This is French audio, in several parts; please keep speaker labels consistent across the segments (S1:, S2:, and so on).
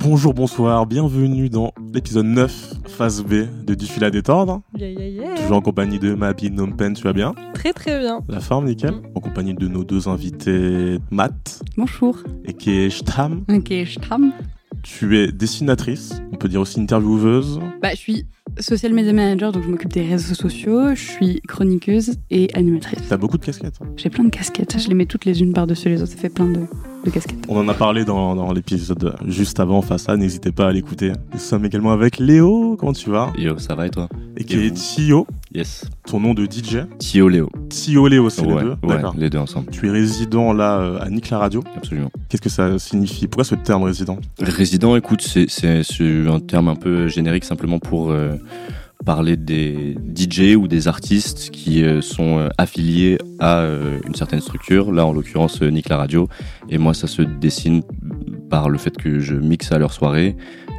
S1: Bonjour, bonsoir, bienvenue dans l'épisode 9, phase B de Du fil à détordre.
S2: Yeah, yeah, yeah.
S1: Toujours en compagnie de Mabi Nompen, tu vas bien?
S2: Très très bien.
S1: La forme, nickel
S2: Mm.
S1: En compagnie de nos deux invités, Matt
S3: Bonjour.
S1: et.
S3: Ok, je trame.
S1: Tu es dessinatrice, on peut dire aussi intervieweuse.
S3: Bah, je suis social media manager, donc je m'occupe des réseaux sociaux. Je suis chroniqueuse et animatrice.
S1: T'as beaucoup de casquettes.
S3: J'ai plein de casquettes. Je les mets toutes les unes par-dessus les autres. Ça fait plein de, de.
S1: On en a parlé dans, dans l'épisode juste avant, face à, n'hésitez pas à l'écouter. Nous sommes également avec Léo, comment tu vas
S4: Yo, ça va et toi?
S1: Et qui
S4: Et
S1: est Tio,
S4: Yes.
S1: ton nom de DJ.
S4: Tio Léo.
S1: Tio Léo, c'est
S4: ouais,
S1: les deux
S4: ouais,
S1: D'accord.
S4: les deux ensemble,
S1: Tu es résident là euh, à Nick la Radio.
S4: absolument.
S1: Qu'est-ce que ça signifie? Pourquoi ce terme résident?
S4: Résident, écoute, c'est un terme un peu générique simplement pour euh, parler des DJ ou des artistes qui euh, sont euh, affiliés à euh, une certaine structure. Là, en l'occurrence, Nick la Radio. Et moi, ça se dessine par le fait que je mixe à leur soirée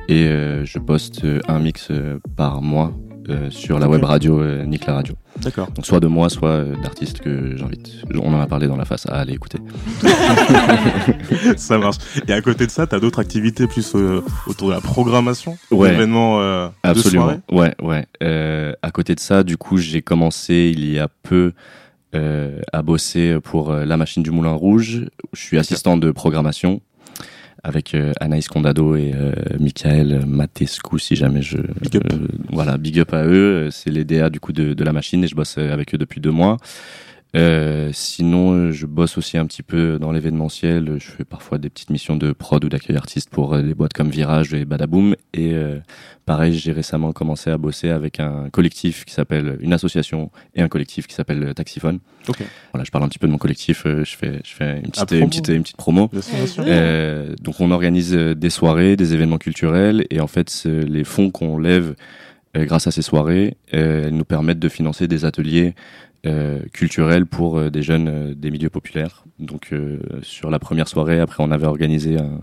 S4: et je poste un mix par mois euh, sur la web radio euh, Nick la Radio.
S1: D'accord.
S4: Donc soit de moi, soit euh, d'artistes que j'invite. On en a parlé dans la face à aller écouter.
S1: ça marche. Et à côté de ça, t'as d'autres activités plus euh, autour de la programmation?
S4: Ouais.
S1: d'événements euh, de
S4: Absolument.
S1: soirée?
S4: Ouais, ouais. Euh, à côté de ça, du coup, j'ai commencé il y a peu euh, à bosser pour euh, la machine du Moulin Rouge. Je suis assistant de programmation avec euh, Anaïs Condado et euh, Michael Matescu, si jamais je.
S1: Big up.
S4: euh, voilà, big up à eux. C'est les DA du coup de, de la machine et je bosse avec eux depuis deux mois. Euh, sinon, je bosse aussi un petit peu dans l'événementiel. Je fais parfois des petites missions de prod ou d'accueil artiste pour euh, des boîtes comme Virage et Badaboom. Et euh, pareil, j'ai récemment commencé à bosser avec un collectif qui s'appelle une association et un collectif qui s'appelle euh, Taxiphone.
S1: Ok.
S4: Voilà, je parle un petit peu de mon collectif. euh, Je fais, je fais une petite,
S1: promo.
S4: une petite, une petite promo. Euh, donc on organise des soirées, des événements culturels et en fait les fonds qu'on lève grâce à ces soirées, euh, elles nous permettent de financer des ateliers euh, culturels pour euh, des jeunes euh, des milieux populaires. Donc sur la première soirée, après on avait organisé un,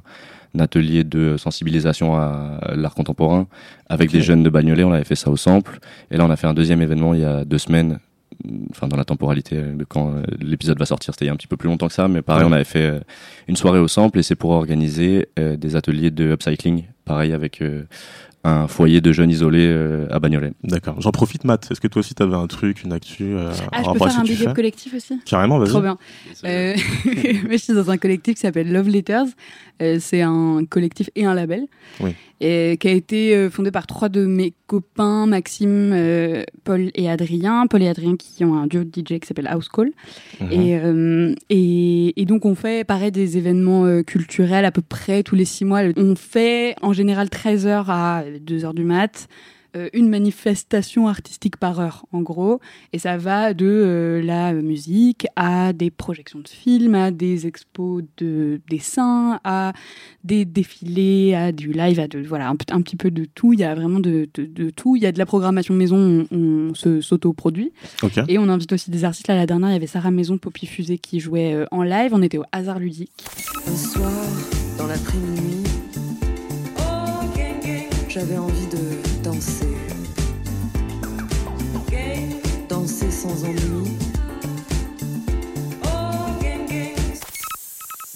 S4: un atelier de sensibilisation à l'art contemporain avec des jeunes de Bagnolet, on avait fait ça au Sample. Et là on a fait un deuxième événement il y a deux semaines enfin dans la temporalité de quand l'épisode va sortir, c'était il y a un petit peu plus longtemps que ça, mais pareil,
S1: Ouais.
S4: on avait fait une soirée au sample et c'est pour organiser des ateliers de upcycling, pareil avec un foyer de jeunes isolés euh, à Bagnolet.
S1: D'accord. J'en profite, Matt. Est-ce que toi aussi t'avais un truc, une actu euh,
S3: Ah, je peux faire un
S1: tu
S3: big up collectif aussi?
S1: Carrément, vas-y.
S3: Trop bien. Euh, je suis dans un collectif qui s'appelle Love Letters. Euh, c'est un collectif et un label.
S1: Oui.
S3: Et qui a été euh, fondé par trois de mes copains, Maxime, euh, Paul et Adrien. Paul et Adrien qui ont un duo de DJ qui s'appelle House Call.
S1: Mhm.
S3: Et, et, et donc on fait pareil des événements culturels à peu près tous les six mois. On fait en général 13h à 2h du mat. Euh, une manifestation artistique par heure, en gros. Et ça va de euh, la musique à des projections de films, à des expos de dessins, à des défilés, à du live, à de, voilà, un, un petit peu de tout. Il y a vraiment de, de, de tout. Il y a de la programmation maison, on, on se s'auto-produit. Et on invite aussi des artistes. Là, la dernière, il y avait Sarah Maison, Poppy Fusée qui jouait euh, en live. On était au hasard ludique.
S5: Un soir, dans l'après-midi, j'avais envie de danser. Danser sans ennui.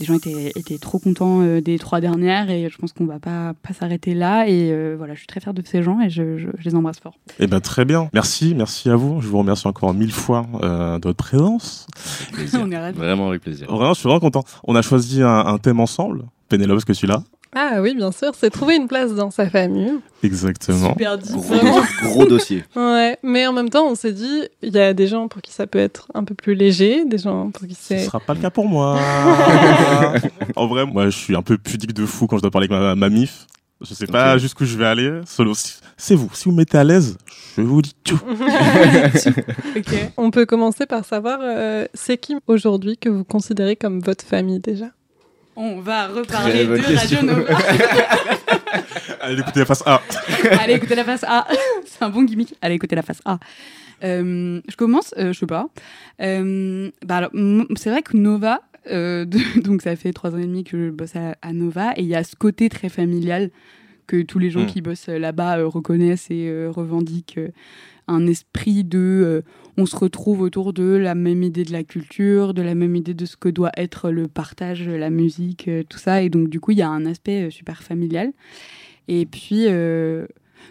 S3: Les gens étaient, étaient trop contents euh, des trois dernières et je pense qu'on va pas, pas s'arrêter là. Et euh, voilà, je suis très fière de ces gens et je, je- je les embrasse fort.
S1: Eh ben très bien. Merci, merci à vous. Je vous remercie encore mille fois euh, de votre présence.
S3: On est ravis.
S4: Vraiment avec plaisir.
S1: Vraiment, je suis vraiment content. On a choisi un, un thème ensemble. Pénélope, est-ce que tu l'as
S2: Ah oui, bien sûr, c'est trouver une place dans sa famille.
S1: Exactement.
S3: Super.
S4: Gros, gros dossier.
S2: Ouais, mais en même temps, on s'est dit, il y a des gens pour qui ça peut être un peu plus léger, des gens pour qui
S1: Ce
S2: c'est.
S1: sera pas le cas pour moi. en vrai, moi, je suis un peu pudique de fou quand je dois parler avec ma, ma mif. Je sais pas
S4: Ok.
S1: jusqu'où je vais aller. Solo, c'est vous. Si vous me mettez à l'aise, je vous dis tout.
S2: Ok. On peut commencer par savoir, euh, c'est qui aujourd'hui que vous considérez comme votre famille déjà?
S3: On va reparler de
S4: question.
S3: Radio Nova.
S1: Allez, écoutez la face A.
S3: Allez, écoutez la face A. C'est un bon gimmick. Allez, écoutez la face A. Euh, je commence, euh, je sais pas. Euh, bah c'est vrai que Nova, euh, de- donc ça fait trois ans et demi que je bosse à, à Nova, et il y a ce côté très familial que tous les gens
S1: Mm.
S3: qui bossent là-bas euh, reconnaissent et euh, revendiquent euh, un esprit de euh, on se retrouve autour de la même idée de la culture, de la même idée de ce que doit être le partage, la musique, euh, tout ça. Et donc, du coup, il y a un aspect euh, super familial. Et puis, euh,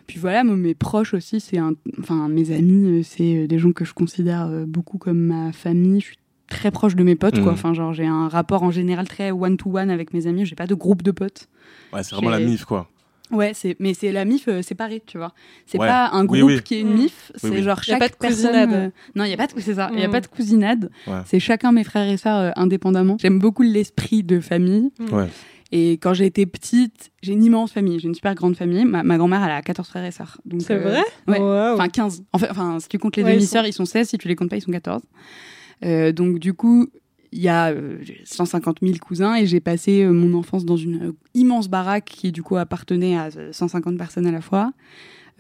S3: puis voilà, mes proches aussi, c'est un, enfin, mes amis, euh, c'est euh, des gens que je considère euh, beaucoup comme ma famille. Je suis très proche de mes potes, quoi.
S1: Mhm.
S3: Enfin, genre, j'ai un rapport en général très one-to-one avec mes amis. J'ai pas de groupe de potes.
S1: Ouais, c'est vraiment la mif, quoi.
S3: Ouais, c'est mais c'est la mif euh, séparée, tu vois. C'est
S1: Ouais.
S3: pas un groupe
S1: oui.
S3: qui est une
S2: Mm.
S3: mif, c'est
S1: oui.
S3: genre
S2: Y a
S3: chaque
S2: pas de
S3: personne.
S2: cousinade.
S3: euh, Non, il y a pas de c'est ça, il y a
S2: Mm.
S3: pas de cousinade.
S1: Ouais.
S3: C'est chacun mes frères et sœurs euh, indépendamment. J'aime beaucoup l'esprit de famille.
S1: Ouais.
S3: Et quand j'ai été petite, j'ai une immense famille, j'ai une super grande famille. Ma, ma grand-mère, elle a 14 frères et sœurs. Donc,
S2: C'est
S3: euh,
S2: vrai?
S3: ouais. Enfin, 15. Enfin, enfin, si tu comptes les
S2: Ouais, ils
S3: demi-sœurs, ils sont 16. Si tu les comptes pas, ils sont 14. Euh, donc, du coup, il y a euh, 150 000 cousins et j'ai passé euh, mon enfance dans une euh, immense baraque qui, du coup, appartenait à euh, 150 personnes à la fois.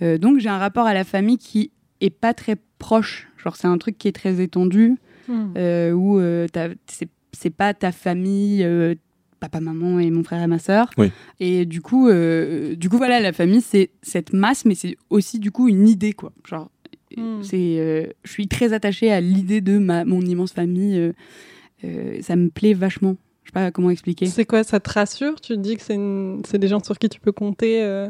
S3: Euh, donc, j'ai un rapport à la famille qui est pas très proche. Genre, c'est un truc qui est très étendu
S2: Hmm.
S3: euh, où euh, t'as- c'est c'est pas ta famille, euh, papa, maman et mon frère et ma sœur.
S1: Oui.
S3: Et du coup, euh, du coup, voilà, la famille, c'est cette masse, mais c'est aussi du coup une idée, quoi. Genre,
S2: Hmm.
S3: c'est, euh, je suis très attachée à l'idée de ma, mon immense famille. Euh, ça me plaît vachement. Je sais pas comment expliquer.
S2: C'est quoi, ça te rassure? Tu te dis que c'est une- des gens sur qui tu peux compter euh?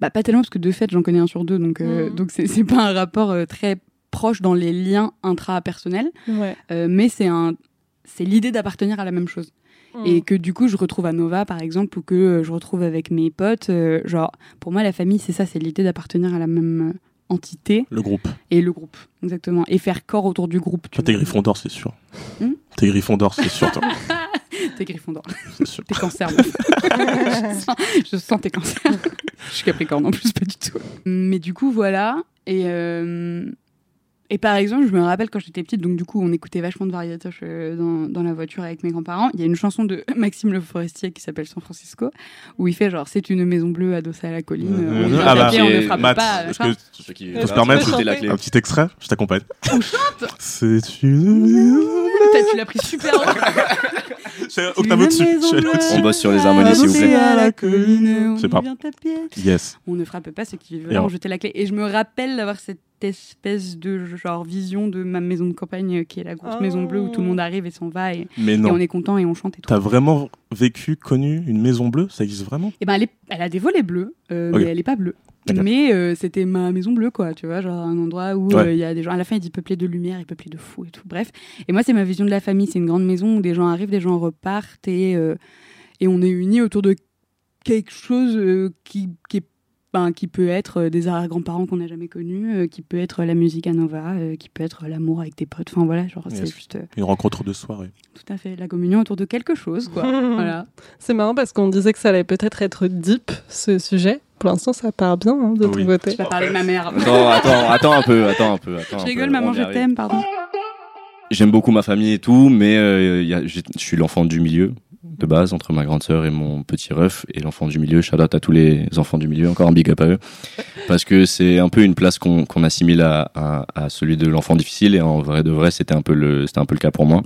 S3: Bah, pas tellement parce que de fait, j'en connais un sur deux, donc euh, donc c'est pas un rapport euh, très proche dans les liens intrapersonnels,
S2: Ouais.
S3: euh, mais c'est un, c'est l'idée d'appartenir à la même chose.
S2: Hmm.
S3: et que du coup je retrouve à Nova par exemple ou que je retrouve avec mes potes genre pour moi la famille c'est ça c'est l'idée d'appartenir à la même entité
S1: Le groupe.
S3: et le groupe exactement et faire corps autour du groupe tu
S1: Toi, t'es. Gryffondor, c'est sûr.
S3: Hmm
S1: T'es Gryffondor, c'est sûr, toi.
S3: t'es Gryffondor
S1: C'est sûr.
S3: t'es cancer je, sens, je sens tes cancers je suis capricorne en plus pas du tout mais du coup voilà et euh, et par exemple, je me rappelle quand j'étais petite, donc du coup, on écoutait vachement de Variatoche euh, dans, dans la voiture avec mes grands-parents. Il y a une chanson de Maxime Le Forestier qui s'appelle San Francisco, où il fait genre c'est une maison bleue adossée à la colline.
S1: Euh,
S3: on
S1: ah bah,
S3: on ne frappe
S1: Matt,
S3: pas.
S1: est-ce que
S4: Ceux qui
S1: peut se permettre
S2: tu peux
S4: c'était la clé.
S1: un petit extrait Je t'accompagne.
S3: On chante
S1: C'est une...
S3: Putain, Tu l'as pris super loin.
S1: C'est octave au-dessus.
S4: On bosse sur les harmonies, s'il vous
S3: Adossée
S4: plaît.
S3: à la colline, on
S1: Je sais pas.
S3: vient taper.
S1: Yes.
S3: On ne frappe pas ceux qui veulent jeter la clé. Et je me rappelle d'avoir cette espèce de genre vision de ma maison de campagne euh, qui est la grosse
S2: Oh.
S3: maison bleue où tout le monde arrive et s'en va et,
S1: Mais
S3: et
S1: non.
S3: on est content et on chante et tout.
S1: T'as vraiment vécu, connu une maison bleue? Ça existe vraiment?
S3: Et ben elle, est- elle a des volets bleus, euh, mais elle est pas bleue. Mais euh, c'était ma maison bleue, quoi, tu vois, genre un endroit où il
S1: Ouais.
S3: y a des gens. À la fin, il dit peuplé de lumière et peuplé de fous et tout. Bref. Et moi, c'est ma vision de la famille. C'est une grande maison où des gens arrivent, des gens repartent et, euh, et on est unis autour de quelque chose euh, qui, qui, est- ben, qui peut être euh, des arrière-grands-parents qu'on n'a jamais connus, euh, qui peut être la musique à Nova, euh, qui peut être l'amour avec tes potes. Enfin voilà, genre, c'est juste euh,
S1: Une rencontre de soirée.
S3: tout à fait la communion autour de quelque chose, quoi. voilà.
S2: C'est marrant parce qu'on disait que ça allait peut-être être deep ce sujet. Pour l'instant, ça part bien hein, de ton
S1: Oui.
S2: côté.
S3: Je vais parler de ma mère.
S4: Attends, attends, attends un peu, attends un peu. Attends
S3: Je
S4: un
S3: rigole,
S4: peu,
S3: maman, je t'aime, pardon.
S4: J'aime beaucoup ma famille et tout, mais euh, je suis l'enfant du milieu de base entre ma grande sœur et mon petit ref et l'enfant du milieu. Shout out à tous les enfants du milieu, encore un big up à eux, parce que c'est un peu une place qu'on assimile à, à, à celui de l'enfant difficile et en vrai de vrai c'était un peu le un peu le cas pour moi.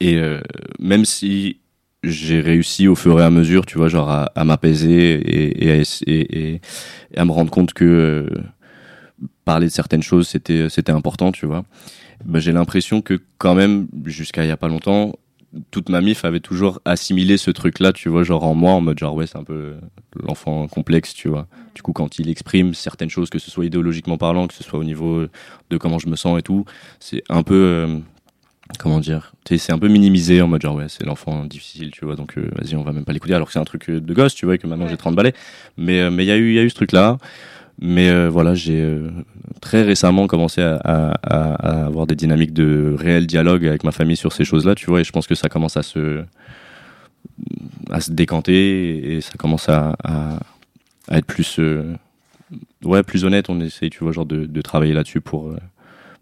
S4: Et euh, même si j'ai réussi au fur et à mesure, tu vois, genre à, à m'apaiser et, et, à essa- et- et- et à me rendre compte que euh, parler de certaines choses c'était important, tu vois. Ben, j'ai l'impression que quand même jusqu'à il y a pas longtemps toute ma mif avait toujours assimilé ce truc-là, tu vois, genre en moi, en mode genre ouais, c'est un peu l'enfant complexe, tu vois. Du coup, quand il exprime certaines choses, que ce soit idéologiquement parlant, que ce soit au niveau de comment je me sens et tout, c'est un peu, euh, comment dire, c'est un peu minimisé en mode genre ouais, c'est l'enfant difficile, tu vois, donc euh, vas-y, on va même pas l'écouter, alors que c'est un truc euh, de gosse, tu vois, et que maintenant
S2: Ouais.
S4: j'ai 30 balais. Mais euh, mais il y a eu il y a eu ce truc-là. Mais euh, voilà, j'ai euh, très récemment commencé à, avoir des dynamiques de réel dialogue avec ma famille sur ces choses-là, tu vois, et je pense que ça commence à se à se décanter et ça commence à, être plus euh, ouais plus honnête. On essaye, tu vois, genre de, de travailler là-dessus pour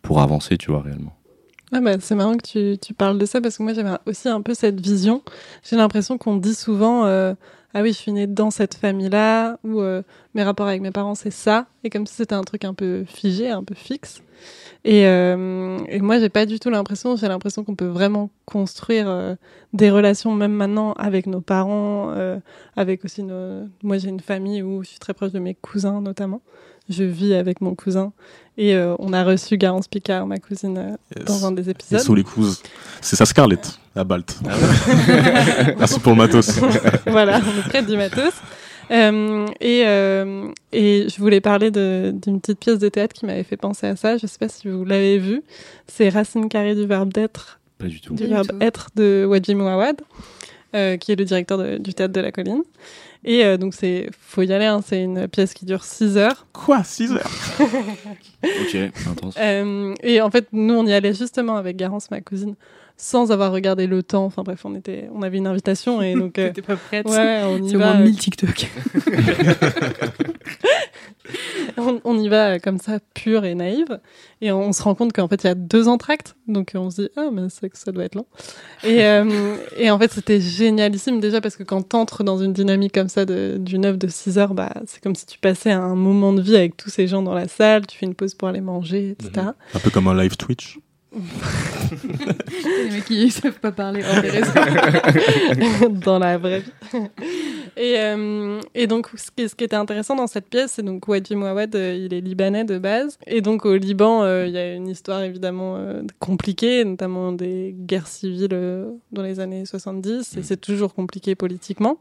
S4: pour avancer, tu vois, réellement.
S2: Ah bah, c'est marrant que tu, tu parles de ça parce que moi j'avais aussi un peu cette vision. J'ai l'impression qu'on dit souvent ah oui, je suis née dans cette famille-là, ou euh, mes rapports avec mes parents, c'est ça, et comme si c'était un truc un peu figé, un peu fixe. Et, euh, et moi, j'ai pas du tout l'impression, j'ai l'impression qu'on peut vraiment construire euh, des relations, même maintenant, avec nos parents, euh, avec aussi nos... Moi, j'ai une famille où je suis très proche de mes cousins, notamment. Je vis avec mon cousin. Et euh, on a reçu Garance Picard, ma cousine, euh,
S1: Yes.
S2: dans un des
S1: Et
S2: épisodes.
S1: sous les couses. C'est ça Scarlett, à Balt. Merci pour le matos.
S2: voilà, on est près du matos. Euh, et, euh, et je voulais parler d'une petite pièce de théâtre qui m'avait fait penser à ça. Je sais pas si vous l'avez vu. C'est Racine carrée du verbe d'être,
S4: Pas du tout.
S2: du verbe
S3: tout.
S2: être de Wadji Mouawad, euh, qui est le directeur de- du théâtre de la colline. Et euh, donc c'est, faut y aller. hein, c'est une pièce qui dure 6 heures.
S1: Quoi 6 heures?
S4: Ok, intense.
S2: Euh, et en fait, nous, on y allait justement avec Garance, ma cousine, sans avoir regardé le temps. Enfin bref, on était, on avait une invitation et donc. euh,
S3: T'étais pas prête.
S2: Ouais, on y
S3: C'est au
S2: va.
S3: moins 1000 TikTok.
S2: on, on y va comme ça, pure et naïve. Et on, se rend compte qu'en fait, il y a deux entractes. Donc, on se dit, ah, mais c'est que ça doit être long. Et, euh, et en fait, c'était génialissime déjà parce que quand t'entres dans une dynamique comme ça de- d'une œuvre de 6 heures, bah, c'est comme si tu passais un moment de vie avec tous ces gens dans la salle, tu fais une pause pour aller manger, etc.
S1: Un peu comme un live Twitch.
S3: Les mecs qui savent pas parler hors des réseaux.
S2: dans la vraie vie. Et, euh, et donc, ce qui, ce qui était intéressant dans cette pièce, c'est donc Wadji Mouawad, euh, il est libanais de base. Et donc, au Liban, euh, il y a une histoire évidemment euh, compliquée, notamment des guerres civiles euh, dans les années 70. Et c'est toujours compliqué politiquement.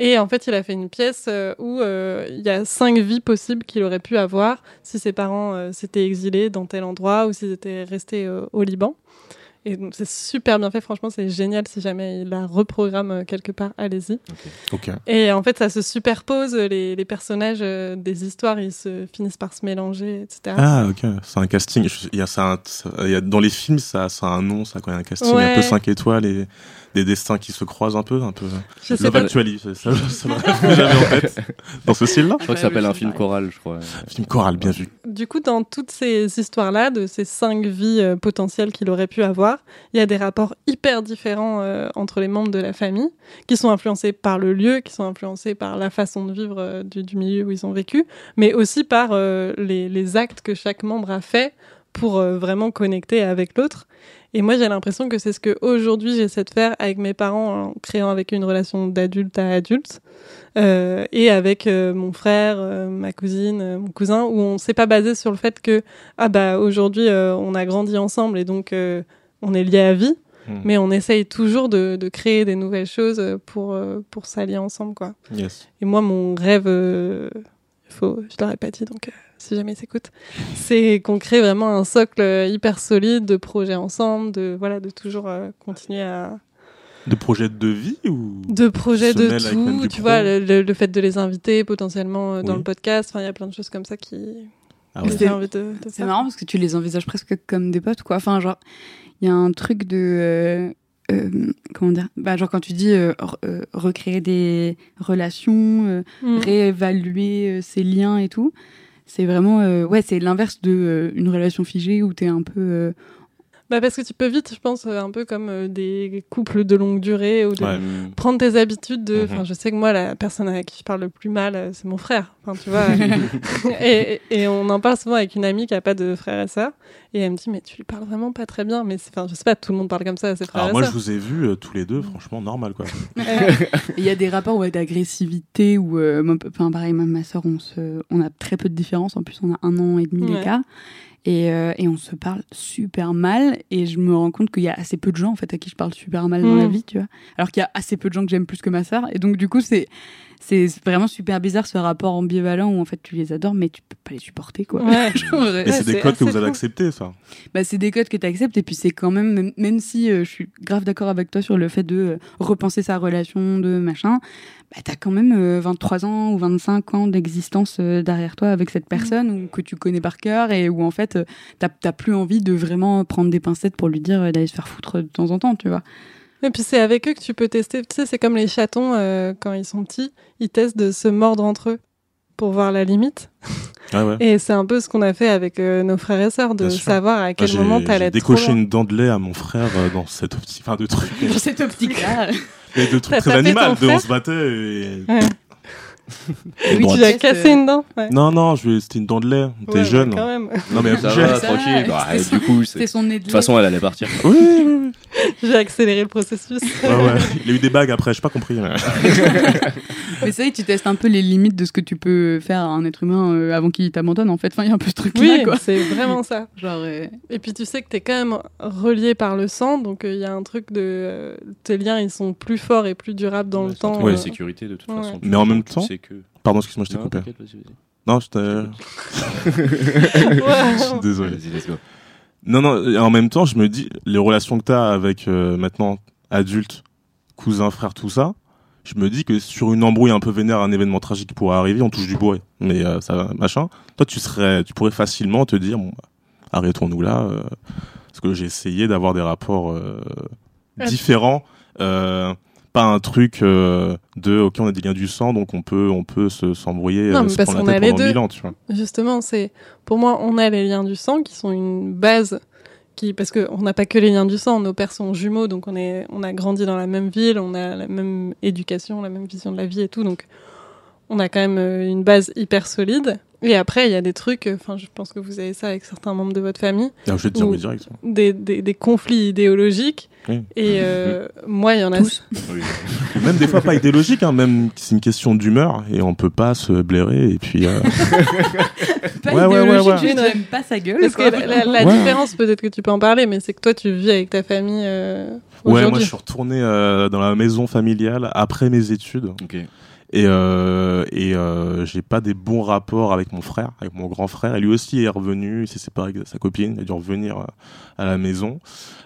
S2: Et en fait, il a fait une pièce euh, où euh, il y a cinq vies possibles qu'il aurait pu avoir si ses parents euh, s'étaient exilés dans tel endroit ou s'ils étaient restés au Liban. Et donc, c'est super bien fait, franchement, c'est génial. Si jamais il la reprogramme quelque part, allez-y.
S1: Ok.
S2: Et en fait, ça se superpose, les, les personnages euh, des histoires, ils se finissent par se mélanger, etc.
S1: Ah, ok. C'est un casting. Je- Il y a ça, un- ça- il y a, dans les films, ça, ça a un nom, ça, quand il y a un casting
S2: Ouais.
S1: un peu 5 étoiles et des destins qui se croisent un peu, un peu.
S2: Je sais
S1: Love
S2: pas.
S1: Actually, ça, ça, ça me reste jamais en tête. Dans ce style-là.
S4: Je crois que ça s'appelle un film choral, je crois.
S1: Film choral, bien vu.
S2: Du coup, dans toutes ces histoires-là, de ces cinq vies euh, potentielles qu'il aurait pu avoir, il y a des rapports hyper différents euh, entre les membres de la famille, qui sont influencés par le lieu, qui sont influencés par la façon de vivre euh, du, du milieu où ils ont vécu, mais aussi par euh, les, les actes que chaque membre a fait pour euh, vraiment connecter avec l'autre. Et moi, j'ai l'impression que c'est ce que aujourd'hui j'essaie de faire avec mes parents en créant avec une relation d'adulte à adulte. Euh, et avec euh, mon frère, euh, ma cousine, mon cousin, où on s'est pas basé sur le fait que ah bah aujourd'hui on a grandi ensemble et donc on est liés à vie,
S1: Hmm.
S2: mais on essaye toujours de, de créer des nouvelles choses pour pour s'allier ensemble quoi.
S1: Yes.
S2: Et moi mon rêve, faut, je l'aurais pas dit donc si jamais ils s'écoutent, c'est qu'on crée vraiment un socle euh, hyper solide de projets ensemble, de voilà de toujours euh, continuer à
S1: De projet de vie ou
S2: de projets de tout, tu vois, le, le- le fait de les inviter potentiellement euh, dans
S1: Oui.
S2: le podcast. Enfin, il y a plein de choses comme ça qui.
S1: Ah ouais.
S3: C'est marrant parce que tu les envisages presque comme des potes, quoi. Enfin, genre, il y a un truc de. euh, euh, comment dire? Bah, Genre, quand tu dis euh, re- recréer des relations, euh,
S2: Mm.
S3: réévaluer euh, ses liens et tout, c'est vraiment. euh, ouais, c'est l'inverse de euh, une relation figée où t'es un peu.
S2: Bah, parce que tu peux vite, je pense, euh, un peu comme euh, des couples de longue durée ou de
S1: Ouais.
S2: prendre tes habitudes de.
S1: Mhm.
S2: Enfin, je sais que moi, la personne à qui je parle le plus mal, euh, c'est mon frère. Enfin, tu vois. et, et on en parle souvent avec une amie qui a pas de frère et sœur. Et elle me dit, mais tu lui parles vraiment pas très bien. Mais enfin, je sais pas, tout le monde parle comme ça à ses frères
S1: Alors
S2: et
S1: moi, je
S2: sœurs.
S1: vous ai vus euh, tous les deux, franchement, normal quoi.
S3: Il y a des rapports ouais, d'agressivité où, euh, enfin pareil, même ma soeur, on, se, on a très peu de différence. En plus, on a un an et demi
S2: Ouais.
S3: Et, euh, et on se parle super mal. Et je me rends compte qu'il y a assez peu de gens en fait à qui je parle super mal dans la vie, tu vois. Alors qu'il y a assez peu de gens que j'aime plus que ma soeur. Et donc, du coup, c'est. C'est vraiment super bizarre ce rapport ambivalent où en fait tu les adores mais tu peux pas les supporter quoi.
S2: Ouais.
S3: Genre, euh,
S1: c'est des codes que vous allez accepter, ça.
S3: bah, c'est des codes que tu acceptes et puis c'est quand même, même, même si euh, je suis grave d'accord avec toi sur le fait de euh, repenser sa relation, de machin, bah, tu as quand même euh, 23 ans ou 25 ans d'existence euh, derrière toi avec cette personne ou que tu connais par cœur et où en fait euh, t'as t'as plus envie de vraiment prendre des pincettes pour lui dire euh, d'aller se faire foutre de temps en temps, tu vois.
S2: Et puis c'est avec eux que tu peux tester. Tu sais, c'est comme les chatons euh, quand ils sont petits, ils testent de se mordre entre eux pour voir la limite.
S1: Ah ouais.
S2: Et c'est un peu ce qu'on a fait avec euh, nos frères et sœurs, de savoir à quel
S1: j'ai
S2: moment t'allais être trop
S1: une dent de lait à mon frère euh, dans cette optique, enfin de trucs.
S3: Dans cette optique-là.
S1: Mais de trucs très animal, de on se battait et...
S2: Ouais.
S3: Oui.
S2: Tu as
S3: Test,
S2: cassé une dent ouais.
S1: Non, non, je vais- c'était une dent de lait. T'es
S2: Ouais,
S1: jeune.
S2: quand même.
S1: Non, mais elle
S4: Ça
S1: bougeait.
S4: va, tranquille. Bah,
S3: c'était son-
S4: du coup, c'est-
S3: C'était son nez de
S4: de toute façon, elle allait partir.
S1: Oui, oui, oui.
S2: J'ai accéléré le processus.
S1: Ouais, ouais. Il a eu des bagues après, j'ai pas compris. mais-
S3: c'est vrai que tu testes un peu les limites de ce que tu peux faire à un être humain euh, avant qu'il t'abandonne. En fait, enfin, il y a un peu ce truc-là,
S2: Oui,
S3: quoi.
S2: c'est vraiment ça.
S3: Genre, euh,
S2: Et puis tu sais que t'es quand même relié par le sang, donc euh, il y a un truc de euh, tes liens ils sont plus forts et plus durables dans le temps.
S4: Ouais,
S2: euh.
S4: sécurité de toute
S2: Ouais.
S4: façon.
S1: Mais en même temps- Pardon, excuse-moi, je t'ai coupé.
S4: t'inquiète, vas-y, vas-y.
S1: Non, je t'ai...
S2: Ouais.
S1: Je suis désolé.
S4: Vas-y, let's go.
S1: Non, non, et en même temps, je me dis, les relations que t'as avec euh, maintenant adulte, cousin, frère, tout ça, je me dis que sur une embrouille un peu vénère, un événement tragique qui pourrait arriver, on touche du bois. Mais euh, ça, machin. Toi, tu serais, tu pourrais facilement te dire, bon, bah, arrêtons-nous là, euh, parce que j'ai essayé d'avoir des rapports euh, différents. Pas un truc euh, de ok on a des liens du sang donc on peut on peut se s'embrouiller
S2: Non,
S1: euh,
S2: mais
S1: se
S2: parce qu'on
S1: la
S2: a les deux.
S1: mille ans tu vois
S2: Justement, c'est pour moi, on a les liens du sang qui sont une base qui parce que on n'a pas que les liens du sang, nos pères sont jumeaux, donc on est on a grandi dans la même ville, on a la même éducation, la même vision de la vie et tout, donc on a quand même euh, une base hyper solide. Et après, il y a des trucs, euh, enfin, je pense que vous avez ça avec certains membres de votre famille,
S1: je vais te dire
S2: Ou-
S1: oui direct
S2: des, des, des conflits idéologiques.
S1: Oui.
S2: Et euh, moi, il y en a.
S3: Tous.
S4: Oui.
S1: Même des fois pas idéologique, hein, même c'est une question d'humeur et on peut pas se blairer et puis. euh,
S3: Pas
S1: Ouais,
S3: idéologique,
S1: ouais, ouais.
S3: j'aime pas sa gueule.
S2: Parce
S3: quoi.
S2: que la, la
S1: Ouais.
S2: différence, peut-être que tu peux en parler, mais c'est que toi, tu vis avec ta famille euh,
S1: Ouais, moi je suis retourné euh, dans la maison familiale après mes études
S4: Ok.
S1: Et euh, et euh, j'ai pas des bons rapports avec mon frère, avec mon grand frère. Et lui aussi est revenu, il s'est séparé avec sa copine, il a dû revenir euh, à la maison.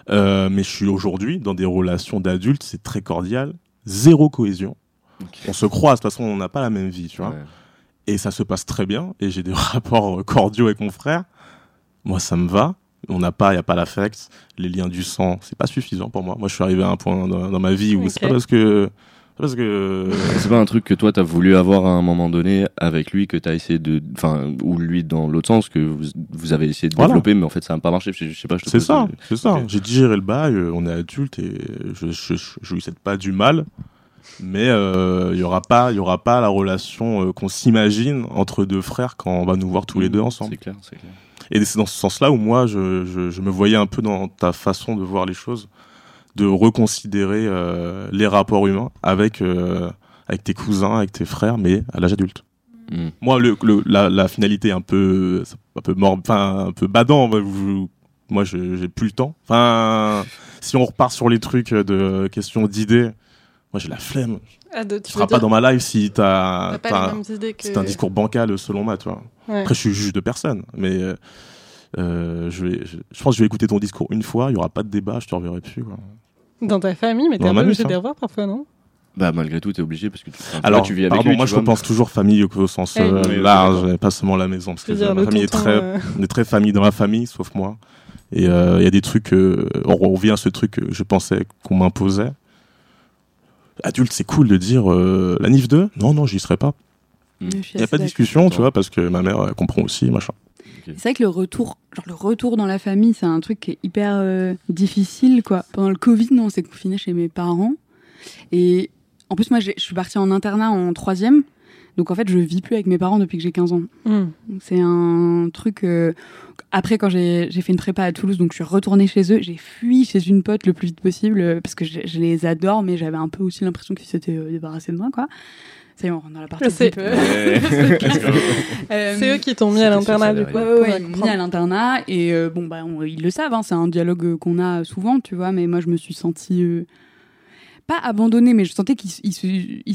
S1: Euh, mais je suis aujourd'hui dans des relations d'adultes, c'est très cordial, zéro cohésion. On se croise, de toute façon on n'a pas la même vie, tu vois.
S4: Ouais.
S1: et ça se passe très bien et j'ai des rapports cordiaux avec mon frère moi ça me va on n'a pas il y a pas l'affect les liens du sang c'est pas suffisant pour moi moi je suis arrivé à un point dans, dans ma vie où c'est pas parce que parce que
S4: C'est pas un truc que toi t'as voulu avoir à un moment donné avec lui que t'as essayé de, enfin, ou lui dans l'autre sens que vous, vous avez essayé de
S1: Voilà.
S4: développer, mais en fait ça n'a pas marché. Je, je sais pas. je te
S1: c'est ça c'est ça j'ai digéré le bail euh, on est adulte et je je, je, je pas du mal mais euh, il y aura pas il y aura pas la relation euh, qu'on s'imagine entre deux frères quand on va nous voir tous les deux ensemble
S4: C'est clair, c'est clair.
S1: Et c'est dans ce sens-là où moi, je, je, je me voyais un peu dans ta façon de voir les choses, de reconsidérer euh, les rapports humains avec, euh, avec tes cousins, avec tes frères, mais à l'âge adulte.
S4: Mm.
S1: Moi, le, le- la, la finalité est un peu, un peu mort, enfin un peu badant. bah, vous- moi, je- j'ai plus le temps. Enfin, si on repart sur les trucs de questions d'idées, moi j'ai la flemme.
S2: Ah, de,
S1: Tu seras pas dans ma life si t'as, c'est un discours bancal selon moi, tu vois.
S2: Ouais.
S1: Après, je suis juge de personne, mais euh, euh, je, vais, je, je pense que je vais écouter ton discours une fois, il y aura pas de débat, je te reverrai plus. Quoi.
S2: Dans ta famille, mais t'es un peu obligé
S1: ça.
S2: de les revoir parfois, non?
S4: Bah malgré tout, t'es obligé parce que tu, enfin,
S1: Alors,
S4: tu vis avec
S1: pardon,
S4: lui.
S1: moi
S4: tu
S1: je
S4: vois,
S1: repense toujours famille au, sens
S2: oui.
S1: euh,
S4: Oui, oui,
S1: large, pas seulement la maison, parce que ma
S2: le
S1: famille est
S2: tonton,
S1: très,
S2: euh,
S1: on est très famille dans la famille, sauf moi. Et euh, il y a des trucs, euh, on revient à ce truc que je pensais qu'on m'imposait. Adulte, c'est cool de dire euh, la NIF 2 Non, non, j'y serais pas.
S3: Suis
S1: Il n'y a pas de discussion, tu vois, parce que ma mère elle comprend aussi, machin.
S3: C'est vrai que le retour, genre le retour dans la famille, c'est un truc qui est hyper euh, difficile, quoi. Pendant le Covid, nous, on s'est confiné chez mes parents. Et en plus, moi, j'ai- je suis partie en internat en troisième. Donc, en fait, je vis plus avec mes parents depuis que j'ai 15 ans. Donc, C'est un truc. euh, Après, quand j'ai j'ai fait une prépa à Toulouse, donc je suis retournée chez eux, j'ai fui chez une pote le plus vite possible euh, parce que je, je les adore, mais j'avais un peu aussi l'impression qu'ils s'étaient euh, débarrassés de moi, quoi. Ça y est, on rentre dans la partie.
S2: C'est-.
S3: Euh,
S2: eux qui t'ont mis à l'internat, du coup.
S3: Ouais, ouais, ils m'ont mis à l'internat et euh, bon bah on- ils le savent, hein, c'est un dialogue qu'on a souvent, tu vois. Mais moi je me suis sentie euh, pas abandonnée, mais je sentais qu'ils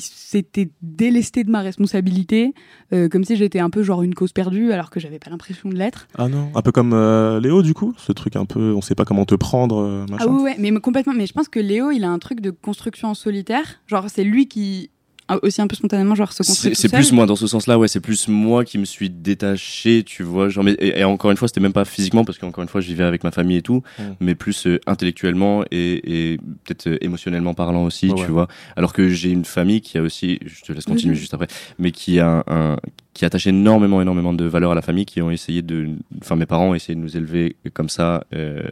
S3: s'étaient délestés de ma responsabilité, euh, comme si j'étais un peu genre une cause perdue, alors que j'avais pas l'impression de l'être.
S1: Ah non Un peu comme euh, Léo, du coup Ce truc un peu, on sait pas comment te prendre, machin.
S3: Ah ouais, mais complètement. Mais je pense que Léo, il a un truc de construction en solitaire. Genre c'est lui qui aussi un peu spontanément genre se construit
S4: C'est plus moi dans ce sens-là, ouais, c'est plus moi qui me suis détaché, tu vois. Genre, mais, et, et encore une fois, c'était même pas physiquement parce qu'encore une fois, je vivais avec ma famille et tout,
S1: Mm.
S4: mais plus euh, intellectuellement et, et peut-être euh, émotionnellement parlant aussi, tu
S1: ouais.
S4: vois. Alors que j'ai une famille qui a aussi, je te laisse continuer
S3: Oui.
S4: juste après, mais qui a un, un- qui attachent énormément, énormément de valeur à la famille, qui ont essayé de, enfin mes parents ont essayé de nous élever comme ça, euh,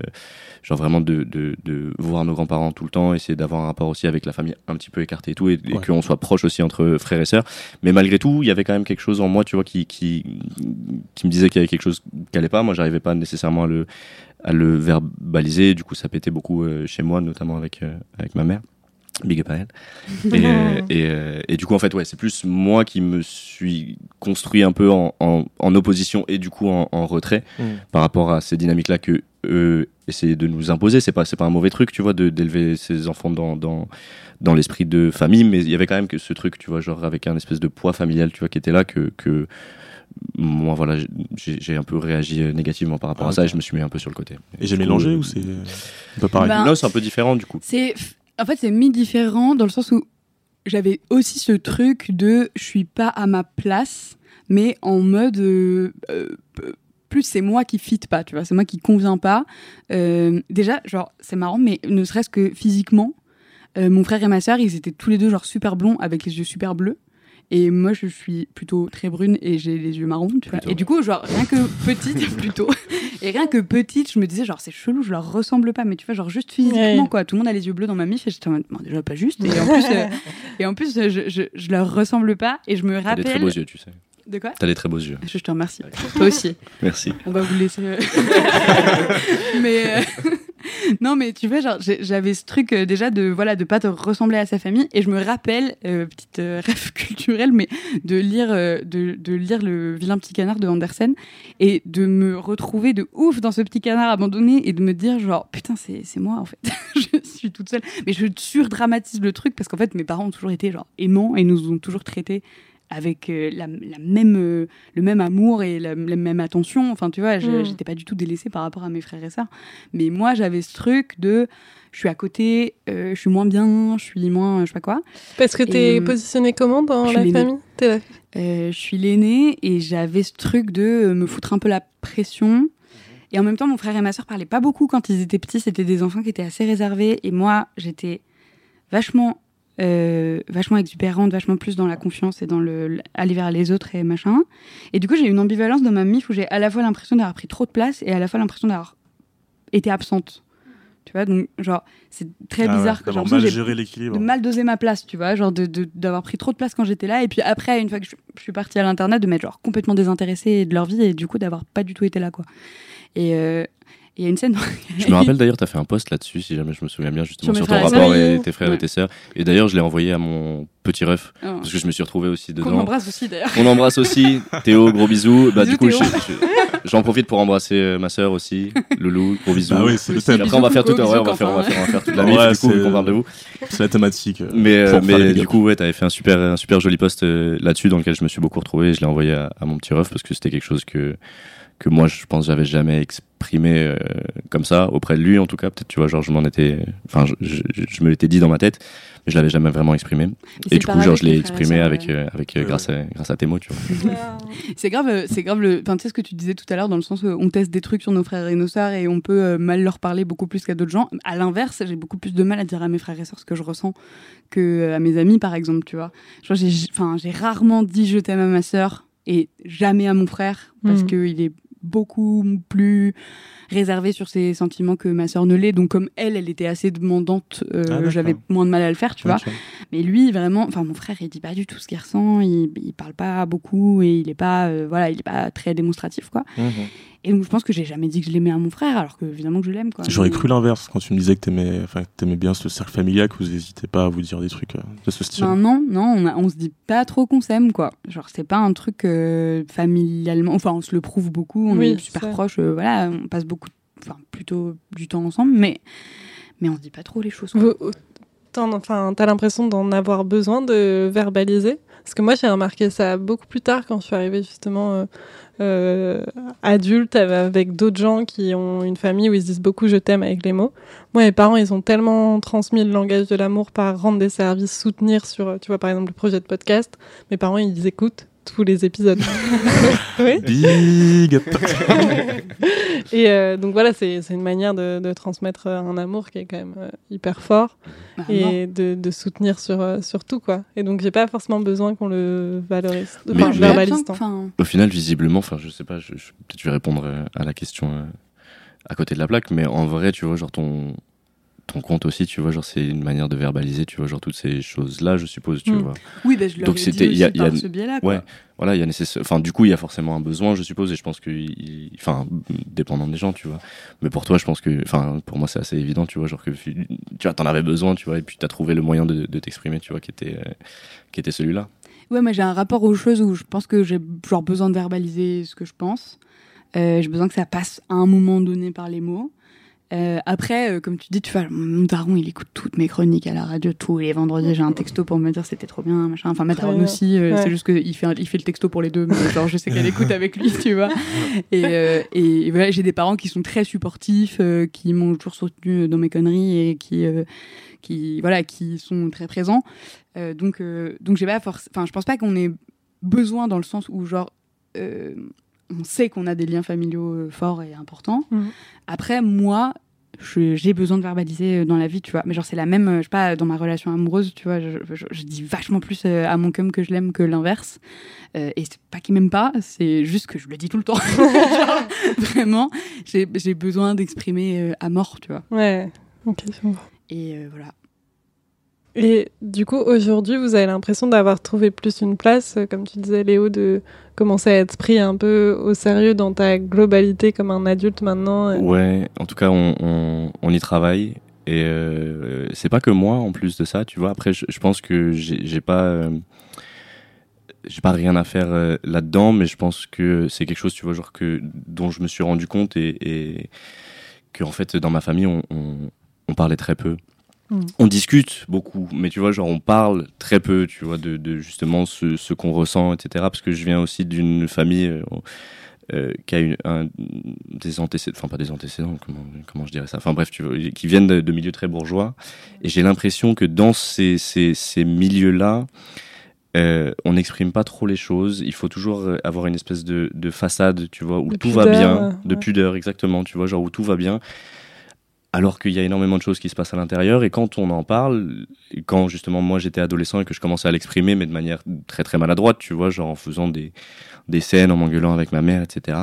S4: genre vraiment de, de, de voir nos grands-parents tout le temps, essayer d'avoir un rapport aussi avec la famille un petit peu écarté et tout, et, et
S1: Ouais.
S4: qu'on soit proche aussi entre frères et sœurs. Mais malgré tout, il y avait quand même quelque chose en moi, tu vois, qui, qui, qui me disait qu'il y avait quelque chose qui allait pas. Moi, j'arrivais pas nécessairement à le, à le verbaliser. Du coup, ça pétait beaucoup euh, chez moi, notamment avec, euh, avec ma mère. Big up à elle. Et, euh, et, euh, et du coup, en fait, ouais, c'est plus moi qui me suis construit un peu en, en, en opposition et du coup en, en retrait
S1: Mm.
S4: par rapport à ces dynamiques-là que eux essayaient de nous imposer. C'est pas, c'est pas un mauvais truc, tu vois, de, d'élever ses enfants dans, dans, dans l'esprit de famille, mais il y avait quand même que ce truc, tu vois, genre avec un espèce de poids familial, tu vois, qui était là que, que moi, voilà, j'ai, un peu réagi euh, négativement par rapport
S1: Ah,
S4: à ça et je me suis mis un peu sur le côté.
S1: Et j'ai
S4: coup,
S1: mélangé ou c'est un peu pareil
S3: Ben,
S4: Non, c'est un peu différent du coup?
S3: C'est, en fait, c'est mi-différent dans le sens où j'avais aussi ce truc de je suis pas à ma place, mais en mode euh, euh, plus c'est moi qui fit pas, tu vois, c'est moi qui convient pas. Euh, déjà, genre, c'est marrant, mais ne serait-ce que physiquement, euh, mon frère et ma sœur, ils étaient tous les deux genre super blonds avec les yeux super bleus. Et moi, je suis plutôt très brune et j'ai les yeux marrons, tu vois.
S4: Plutôt.
S3: Et du coup, genre, rien que petite, plutôt. Et rien que petite, je me disais, genre, c'est chelou, je leur ressemble pas. Mais tu vois, genre, juste physiquement,
S2: Ouais.
S3: quoi. Tout le monde a les yeux bleus dans ma mif et j'étais en mode, bon, déjà pas juste. Et en plus, euh, et en plus euh, je, je, je leur ressemble pas. Et je me
S4: T'as des très beaux
S3: rappelle.
S4: yeux, tu sais.
S3: De quoi?
S4: T'as des très beaux yeux.
S3: je, je te remercie. Toi aussi.
S4: Merci.
S3: On va vous laisser. mais euh, non, mais tu vois, genre j'avais ce truc euh, déjà de voilà de pas te ressembler à sa famille et je me rappelle euh, petite euh, rêve culturelle, mais de lire euh, de, de lire le vilain petit canard de Andersen et de me retrouver de ouf dans ce petit canard abandonné et de me dire genre putain c'est moi en fait. je suis toute seule. Mais je surdramatise le truc parce qu'en fait mes parents ont toujours été genre aimants et nous ont toujours traités avec euh, la, la même euh, le même amour et la, la même attention. Enfin, tu vois, je-
S2: Mm.
S3: j'étais pas du tout délaissée par rapport à mes frères et sœurs. Mais moi, j'avais ce truc de je suis à côté, euh, je suis moins bien, je suis moins, je sais pas quoi.
S2: Parce que t'es
S3: Et,
S2: positionné comment dans la famille?
S3: Euh, je suis l'aînée et j'avais ce truc de me foutre un peu la pression. Et en même temps, mon frère et ma sœur parlaient pas beaucoup quand ils étaient petits. C'était des enfants qui étaient assez réservés. Et moi, j'étais vachement, euh, vachement exubérante, vachement plus dans la confiance et dans le aller vers les autres et machin. Et du coup, j'ai une ambivalence dans ma mif où j'ai à la fois l'impression d'avoir pris trop de place et à la fois l'impression d'avoir été absente. Tu vois, donc genre, c'est très
S1: Ah ouais,
S3: bizarre que
S1: mal
S3: que j'ai
S1: géré l'équilibre.
S3: de mal doser ma place, tu vois, genre de de- d'avoir pris trop de place quand j'étais là, et puis après, une fois que je, je suis partie à l'internet, de m'être genre complètement désintéressée de leur vie et du coup d'avoir pas du tout été là, quoi. Et euh, il y a une scène.
S4: Je me rappelle d'ailleurs, tu as fait un post là-dessus, si jamais je me souviens bien, justement,
S3: Sur
S4: ton rapport et tes frères
S3: Ouais.
S4: et tes sœurs. Et d'ailleurs, je l'ai envoyé à mon petit ref,
S3: Oh,
S4: parce que je me suis retrouvé aussi dedans.
S3: embrasse aussi d'ailleurs.
S4: On embrasse aussi. Théo, gros bisous. Bah,
S3: Bisous,
S4: du coup,
S3: Théo.
S4: je- je- j'en profite pour embrasser euh, ma sœur aussi. Loulou, gros bisous.
S1: Bah oui, c'est le thème.
S4: Et après, on va faire tout,
S3: Coco,
S4: ouais, on va faire, on va faire, on va faire toute la
S1: Ouais,
S4: du coup, qu'on parle de vous.
S1: C'est la thématique. euh,
S4: Mais, euh, mais du coup, ouais, t'avais fait un super, un super joli post euh, là-dessus dans lequel je me suis beaucoup retrouvé. Je l'ai envoyé à, à mon petit ref parce que c'était quelque chose que, que moi, je pense, j'avais jamais exprimé euh, comme ça auprès de lui, en tout cas. Peut-être, tu vois, genre, je m'en étais, enfin, je, je, je me l'étais dit dans ma tête, mais je l'avais jamais vraiment exprimé. Et du coup, genre, je l'ai exprimé avec, euh, avec euh, grâce à, grâce à tes mots, tu vois.
S3: C'est grave, euh, c'est grave le. Enfin, tu sais ce que tu disais tout à l'heure dans le sens où on teste des trucs sur nos frères et nos sœurs et on peut euh, mal leur parler beaucoup plus qu'à d'autres gens. À l'inverse, j'ai beaucoup plus de mal à dire à mes frères et sœurs ce que je ressens que euh, à mes amis, par exemple, tu vois. J'ai, enfin, j'ai rarement dit je t'aime à ma sœur et jamais à mon frère parce
S2: Mhm.
S3: que il est beaucoup plus réservé sur ses sentiments que ma sœur ne l'est. Donc comme elle, elle était assez demandante, euh,
S1: Ah,
S3: j'avais moins de mal à le faire, tu vois. Mais lui, vraiment, enfin, mon frère, il dit pas du tout ce qu'il ressent, il, il parle pas beaucoup et il est pas, euh, voilà, il est pas très démonstratif, quoi.
S1: Mhm.
S3: Et donc, je pense que j'ai jamais dit que je l'aimais à mon frère, alors que évidemment que je l'aime, quoi.
S1: J'aurais
S3: Mais-
S1: cru l'inverse quand tu me disais que t'aimais, enfin, t'aimais bien ce cercle familial, que vous n'hésitez pas à vous dire des trucs euh, de ce style.
S3: Ben non, non, on, a- on se dit pas trop qu'on s'aime, quoi. Genre, c'est pas un truc euh, familialement. Enfin, on se le prouve beaucoup, on
S2: Oui,
S3: est super proches, euh, voilà, on passe beaucoup, enfin, plutôt du temps ensemble, mais, mais on se dit pas trop les choses. quoi.
S2: T'en- Enfin, t'as l'impression d'en avoir besoin de verbaliser? Parce que moi, j'ai remarqué ça beaucoup plus tard quand je suis arrivée justement euh, euh, adulte avec d'autres gens qui ont une famille où ils se disent beaucoup je t'aime avec les mots. Moi, mes parents, ils ont tellement transmis le langage de l'amour par rendre des services, soutenir sur, tu vois, par exemple, le projet de podcast. Mes parents, ils écoutent tous les épisodes. oui.
S1: Big up.
S2: Et euh, donc voilà, c'est c'est une manière de, de transmettre euh, un amour qui est quand même euh, hyper fort
S3: Bah,
S2: et de, de soutenir sur, sur tout quoi. Et donc j'ai pas forcément besoin qu'on le valorise,
S4: Mais-
S2: enfin
S4: mais-
S2: verbalise.
S3: Enfin,
S4: Au final, visiblement, enfin, je sais pas, je, je- peut-être je vais répondre à la question euh, à côté de la plaque, mais en vrai, tu vois, genre ton ton compte aussi, tu vois, genre c'est une manière de verbaliser, tu vois, genre toutes ces choses-là, je suppose, tu
S2: Mm.
S4: vois.
S3: oui, bah, je
S4: Donc
S3: ai
S4: c'était- il y a- y a-
S3: ce biais-là. quoi.
S4: Ouais, voilà, il y a nécessaire, enfin, du coup, il y a forcément un besoin, je suppose, et je pense que, il- enfin, dépendant des gens, tu vois. Mais pour toi, je pense que, enfin, pour moi, c'est assez évident, tu vois, genre que tu vois, t'en avais besoin, tu vois, et puis t'as trouvé le moyen de, de t'exprimer, tu vois, qui était, euh, qui était celui-là.
S3: Ouais, moi j'ai un rapport aux choses où je pense que j'ai genre besoin de verbaliser ce que je pense. Euh, j'ai besoin que ça passe à un moment donné par les mots. Euh, après, euh, comme tu dis, tu vois, mon daron, il écoute toutes mes chroniques à la radio tous les vendredis. J'ai un texto pour me dire c'était trop bien, machin. Enfin, ma daronne aussi. euh,
S2: Ouais.
S3: C'est juste qu'il fait, un- il fait le texto pour les deux, mais genre je sais qu'elle écoute avec lui, tu vois. Et, euh, et voilà, j'ai des parents qui sont très supportifs, euh, qui m'ont toujours soutenu dans mes conneries et qui, euh, qui, voilà, qui sont très présents. Euh, donc, euh, donc j'ai pas force. Enfin, je pense pas qu'on ait besoin dans le sens où genre euh, on sait qu'on a des liens familiaux euh, forts et importants.
S2: Mhm.
S3: Après, moi, j'ai besoin de verbaliser euh, dans la vie, tu vois. Mais genre, c'est la même, euh, je sais pas, dans ma relation amoureuse, tu vois, je, je- je dis vachement plus à mon cum que je l'aime que l'inverse. Euh, et c'est pas qu'il m'aime pas, c'est juste que je le dis tout le temps. Vraiment, j'ai besoin d'exprimer à mort, tu vois.
S2: Ouais. Ok. je comprends.
S3: Et euh, voilà.
S2: Et du coup, aujourd'hui, vous avez l'impression d'avoir trouvé plus une place, euh, comme tu disais, Léo, de commencer à être pris un peu au sérieux dans ta globalité comme un adulte maintenant. euh.
S4: Ouais, en tout cas, on, on, y travaille. Et euh, c'est pas que moi, en plus de ça, tu vois. Après, je, je pense que j'ai pas, j'ai pas rien à faire là-dedans, mais je pense que c'est quelque chose, tu vois, genre que dont je me suis rendu compte et, et que en fait, dans ma famille, on, on parlait très peu. On discute beaucoup, mais tu vois, genre on parle très peu, tu vois, de, de justement ce, ce qu'on ressent, etc. Parce que je viens aussi d'une famille euh, euh, qui a un, des antécédents, enfin pas des antécédents, comment, comment je dirais ça, enfin bref, tu vois, qui viennent de, de milieux très bourgeois. Et j'ai l'impression que dans ces, ces, ces milieux-là, euh, on n'exprime pas trop les choses. Il faut toujours avoir une espèce de, de façade, tu vois, où
S2: De
S4: tout va bien, de
S2: ouais.
S4: pudeur, exactement, tu vois, genre où tout va bien. Alors qu'il y a énormément de choses qui se passent à l'intérieur, et quand on en parle, quand justement moi j'étais adolescent et que je commençais à l'exprimer, mais de manière très très maladroite, tu vois, genre en faisant des, des scènes, en m'engueulant avec ma mère, etc.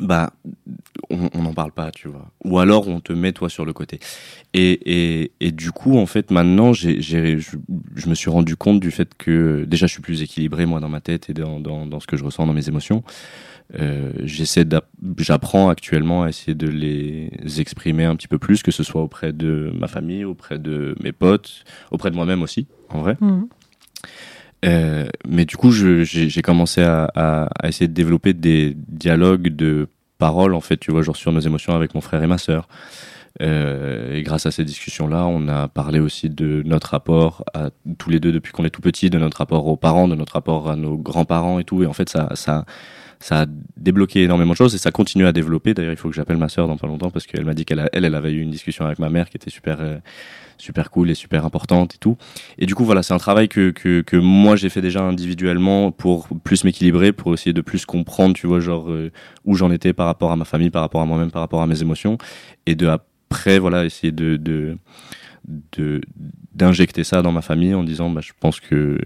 S4: Bah, on n'en parle pas, tu vois. Ou alors on te met toi sur le côté. Et, et, et du coup, en fait, maintenant, je, me suis rendu compte du fait que déjà je suis plus équilibré moi dans ma tête et dans, dans ce que je ressens, dans mes émotions. Euh, j'essaie j'apprends actuellement à essayer de les exprimer un petit peu plus, que ce soit auprès de ma famille, auprès de mes potes, auprès de moi-même aussi, en vrai.
S2: Mhm.
S4: Euh, mais du coup, j'ai j'ai commencé à, à, à essayer de développer des dialogues de paroles, en fait, tu vois, genre sur nos émotions avec mon frère et ma sœur. Euh, et grâce à ces discussions-là, on a parlé aussi de notre rapport à tous les deux depuis qu'on est tout petit, de notre rapport aux parents, de notre rapport à nos grands-parents et tout. Et en fait, ça, ça, ça a débloqué énormément de choses et ça continue à développer. D'ailleurs, il faut que j'appelle ma sœur dans pas longtemps parce qu'elle m'a dit qu'elle, elle, avait eu une discussion avec ma mère qui était super, euh, super cool et super importante et tout. Et du coup, voilà, c'est un travail que, que, que moi j'ai fait déjà individuellement pour plus m'équilibrer, pour essayer de plus comprendre, tu vois, genre euh, où j'en étais par rapport à ma famille, par rapport à moi-même, par rapport à mes émotions, et de après, voilà, essayer de, de d'injecter ça dans ma famille en disant, bah, je pense que,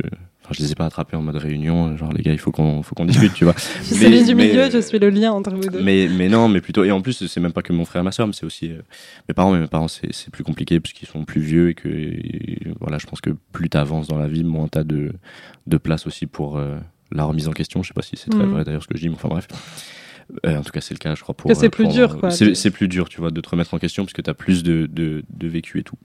S4: enfin, je les ai pas attrapés en mode réunion, genre les gars, il faut qu'on, faut qu'on discute, tu vois.
S2: Je suis
S4: Mais-
S2: celui du
S4: mais-
S2: milieu, je suis le lien entre vous deux.
S4: Mais, mais non, mais plutôt. Et en plus, c'est même pas que mon frère et ma soeur, mais c'est aussi euh, mes parents. Mais mes parents, c'est c'est plus compliqué parce qu'ils sont plus vieux et que, et voilà, je pense que plus t'avances dans la vie, moins t'as de, de place aussi pour euh, la remise en question. Je sais pas si c'est très
S2: Mhm.
S4: vrai d'ailleurs ce que je dis, mais enfin bref. Euh, en tout cas, c'est le cas, je crois. Pour,
S2: c'est plus dur, quoi.
S4: C'est c'est plus dur, tu vois, de te remettre en question parce que t'as plus de, de, de vécu et tout.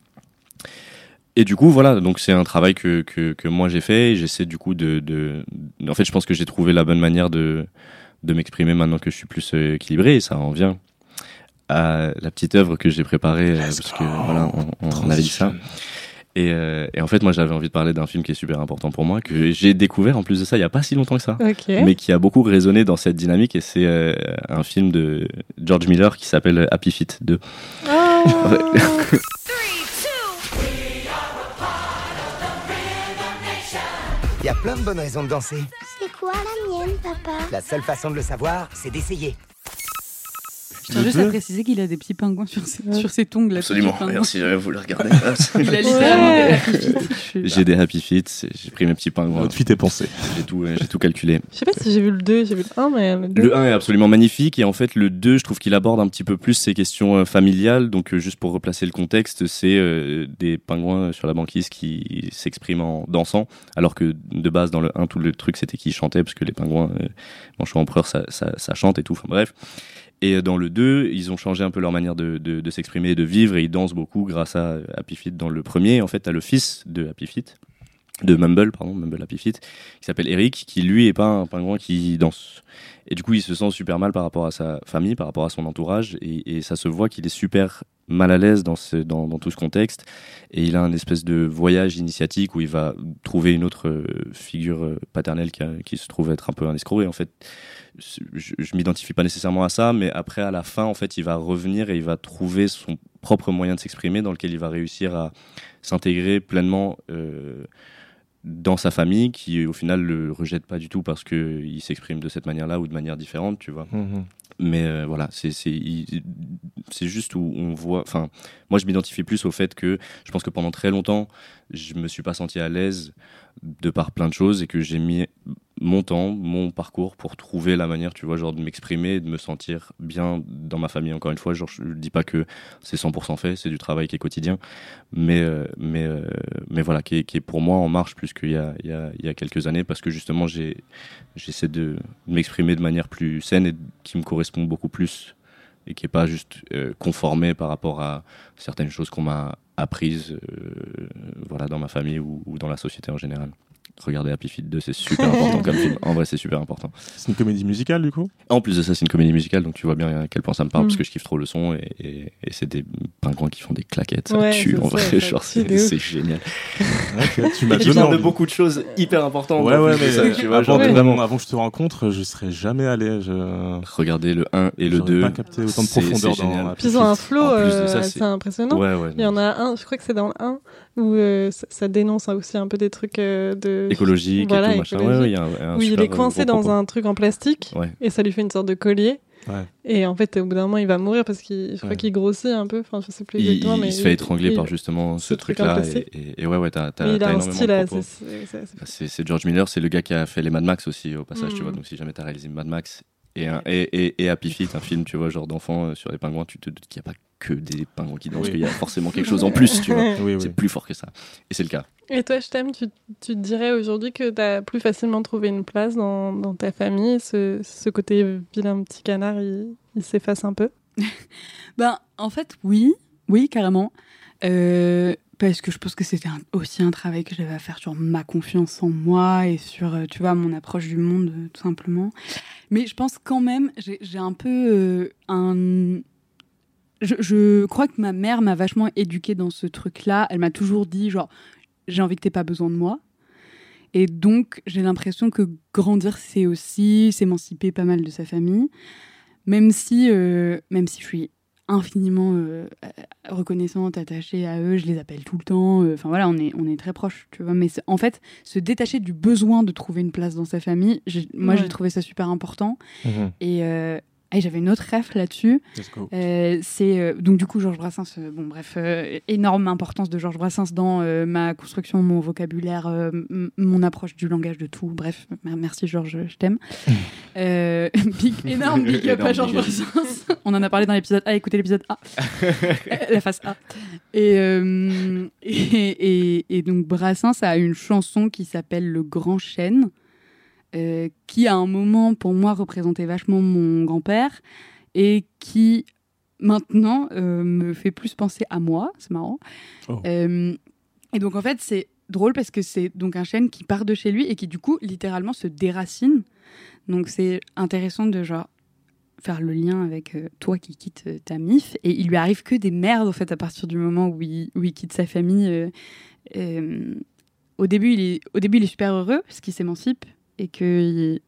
S4: Et du coup, voilà, donc c'est un travail que, que, que moi j'ai fait et j'essaie du coup de, de. En fait, je pense que j'ai trouvé la bonne manière de, de m'exprimer maintenant que je suis plus euh, équilibré et ça en vient à la petite œuvre que j'ai préparée euh, parce que voilà, on, on avait dit ça. Et, euh, et en fait, moi j'avais envie de parler d'un film qui est super important pour moi, que j'ai découvert en plus de ça il y a pas si longtemps que ça
S2: Ok.
S4: mais qui a beaucoup résonné dans cette dynamique et c'est euh, un film de George Miller qui s'appelle Happy Feet 2.
S2: Oh
S6: plein de bonnes raisons de danser.
S7: C'est
S6: quoi la mienne, papa?
S7: La seule façon de le savoir, c'est d'essayer.
S3: Je tiens juste à préciser qu'il a des petits pingouins sur ses, sur ses tongs. Là,
S4: Absolument, merci, euh, vous le regardez.
S3: Il a littéralement
S2: Ouais.
S3: des happy feet. Je suis-
S4: j'ai des happy feet, j'ai pris mes petits pingouins,
S1: Votre fille est pensée.
S4: j'ai tout, j'ai tout calculé.
S2: Je sais pas si j'ai vu le 2, j'ai vu le 1, mais le 2.
S4: Le 1 est absolument magnifique et en fait le 2 je trouve qu'il aborde un petit peu plus ces questions euh, familiales donc euh, juste pour replacer le contexte c'est euh, des pingouins sur la banquise qui s'expriment en dansant alors que de base dans le 1 tout le truc c'était qu'ils chantaient parce que les pingouins euh, manchot empereur ça, ça, ça chante et tout enfin bref et dans le 2 ils ont changé un peu leur manière de, s'exprimer de vivre et ils dansent beaucoup grâce à Happy Feet dans le premier en fait t'as le fils de Happy de Mumble, pardon, Mumble Happy qui s'appelle Eric, qui lui est pas un pingouin qui danse. Et du coup, il se sent super mal par rapport à sa famille, par rapport à son entourage, et ça se voit qu'il est super mal à l'aise dans, tout ce contexte. Et il a un espèce de voyage initiatique où il va trouver une autre euh, figure euh, paternelle qui, se trouve être un peu un escroc. Et en fait, je, je m'identifie pas nécessairement à ça, mais après, à la fin, en fait, il va revenir et il va trouver son propre moyen de s'exprimer dans lequel il va réussir à s'intégrer pleinement euh, dans sa famille, qui au final le rejette pas du tout parce que il s'exprime de cette manière-là ou de manière différente, tu vois.
S1: Mhm.
S4: Mais euh, voilà, c'est juste où on voit. Enfin, moi, je m'identifie plus au fait que je pense que pendant très longtemps, je me suis pas senti à l'aise de par plein de choses et que j'ai mis mon temps, mon parcours pour trouver la manière, tu vois, genre de m'exprimer, de me sentir bien dans ma famille. Encore une fois, je dis pas que c'est 100% fait, c'est du travail qui est quotidien, mais euh, mais euh, mais voilà, qui est, pour moi en marche plus qu'il y a il y a, il y a quelques années parce que justement j'ai j'essaie de m'exprimer de manière plus saine et qui me correspond beaucoup plus et qui est pas juste euh, conformé par rapport à certaines choses qu'on m'a apprises euh, voilà dans ma famille ou dans la société en général. Regardez Happy Feet 2, c'est super important comme film. En vrai, c'est super important.
S1: C'est une comédie musicale du coup?
S4: En plus de ça, c'est une comédie musicale, donc tu vois bien à quel point ça me parle,
S2: Mm.
S4: parce que je kiffe trop le son et, et, et c'est des pingouins qui font des claquettes, ça
S2: Ouais,
S4: tue en
S2: ça,
S4: vrai,
S2: ça
S4: genre
S2: de
S4: c'est génial.
S1: Tu m'as
S4: de beaucoup de choses hyper importantes.
S1: Ouais, ouais,
S4: de
S1: mais
S4: ça, tu vois,
S1: avant,
S4: genre
S2: Ouais.
S4: vraiment.
S1: avant que je te rencontre, je serais jamais allé. Je...
S4: Regardez le 1 et le
S1: J'aurais
S4: 2.
S1: pas capté autant de
S4: C'est-
S1: profondeur
S4: c'est
S1: dans
S2: Puis ils ont un flow
S4: de
S2: euh,
S4: ça,
S2: assez
S4: c'est-
S2: impressionnant. Il y en a un, je crois que c'est dans le 1, où euh, ça, dénonce aussi un peu des trucs euh, de.
S4: Écologique
S2: Voilà,
S4: et tout, machin. Ouais, ouais, il y a un, un
S2: où il est coincé dans
S4: propos.
S2: un truc en plastique
S4: Ouais.
S2: et ça lui fait une sorte de collier.
S1: Ouais.
S2: Et en fait, au bout d'un moment, il va mourir parce qu'il, je crois
S1: Ouais.
S2: qu'il grossit un peu. Enfin, je sais plus
S4: Il,
S2: exactement,
S4: il
S2: mais
S4: se fait étrangler
S2: il-
S4: par justement ce truc-là. Et, et- et ouais, ouais, t'as t'as-
S2: il
S4: t'as
S2: a un
S4: énormément
S2: style
S4: de
S2: assez. c'est-
S4: Bah, C'est George Miller, c'est le gars qui a fait les Mad Max aussi au passage, tu
S2: Mm.
S4: vois. Donc si jamais t'as réalisé Mad Max et, un- et, et, et Happy Feet, un film, tu vois, genre d'enfants euh, sur les pingouins, tu te doutes qu'il n'y a pas que des pingouins qui dansent,
S1: Oui.
S4: qu'il y a forcément quelque chose en plus, tu vois.
S1: Oui, oui.
S4: C'est plus fort que ça. Et c'est le cas.
S2: Et toi, je t'aime, tu, tu te dirais aujourd'hui que tu as plus facilement trouvé une place dans, dans ta famille. Ce, ce côté vilain petit canard, il, il s'efface un peu?
S3: Ben, en fait, oui, oui, carrément. Euh, parce que je pense que c'était aussi un travail que j'avais à faire sur ma confiance en moi et sur, euh, tu vois, mon approche du monde, tout simplement. Mais je pense quand même, j'ai j'ai un peu euh, un. Je, je crois que ma mère m'a vachement éduquée dans ce truc-là. Elle m'a toujours dit, genre, j'ai envie que t'aies pas besoin de moi. Et donc, j'ai l'impression que grandir, c'est aussi s'émanciper pas mal de sa famille. Même si, euh, même si je suis infiniment euh, reconnaissante, attachée à eux, je les appelle tout le temps. euh, Enfin voilà, on est, on est très proches, tu vois. Mais en fait, se détacher du besoin de trouver une place dans sa famille, moi
S2: Ouais.
S3: j'ai trouvé ça super important.
S1: Mhm.
S3: Et, euh, et j'avais une autre ref là-dessus.
S1: Let's go.
S3: Euh, c'est euh, donc du coup Georges Brassens. euh, bon bref, euh, énorme importance de Georges Brassens dans euh, ma construction, mon vocabulaire, euh, mon approche du langage, de tout. Bref, mer- merci Georges, je t'aime. Euh, big, énorme big up à Georges. Brassens. On en a parlé dans l'épisode A. Écoutez l'épisode A, la face A. Et, euh, et, et, et donc Brassens a une chanson qui s'appelle Le Grand Chêne. Euh, qui à un moment pour moi représentait vachement mon grand-père et qui maintenant euh, me fait plus penser à moi, c'est marrant.
S1: Oh.
S3: Euh, et donc en fait c'est drôle parce que c'est donc un chêne qui part de chez lui et qui du coup littéralement se déracine. Donc c'est intéressant de genre faire le lien avec toi qui quitte ta mif et il lui arrive que des merdes en fait à partir du moment où il, où il quitte sa famille. au début il est au début il est super heureux parce qu'il s'émancipe et qu'il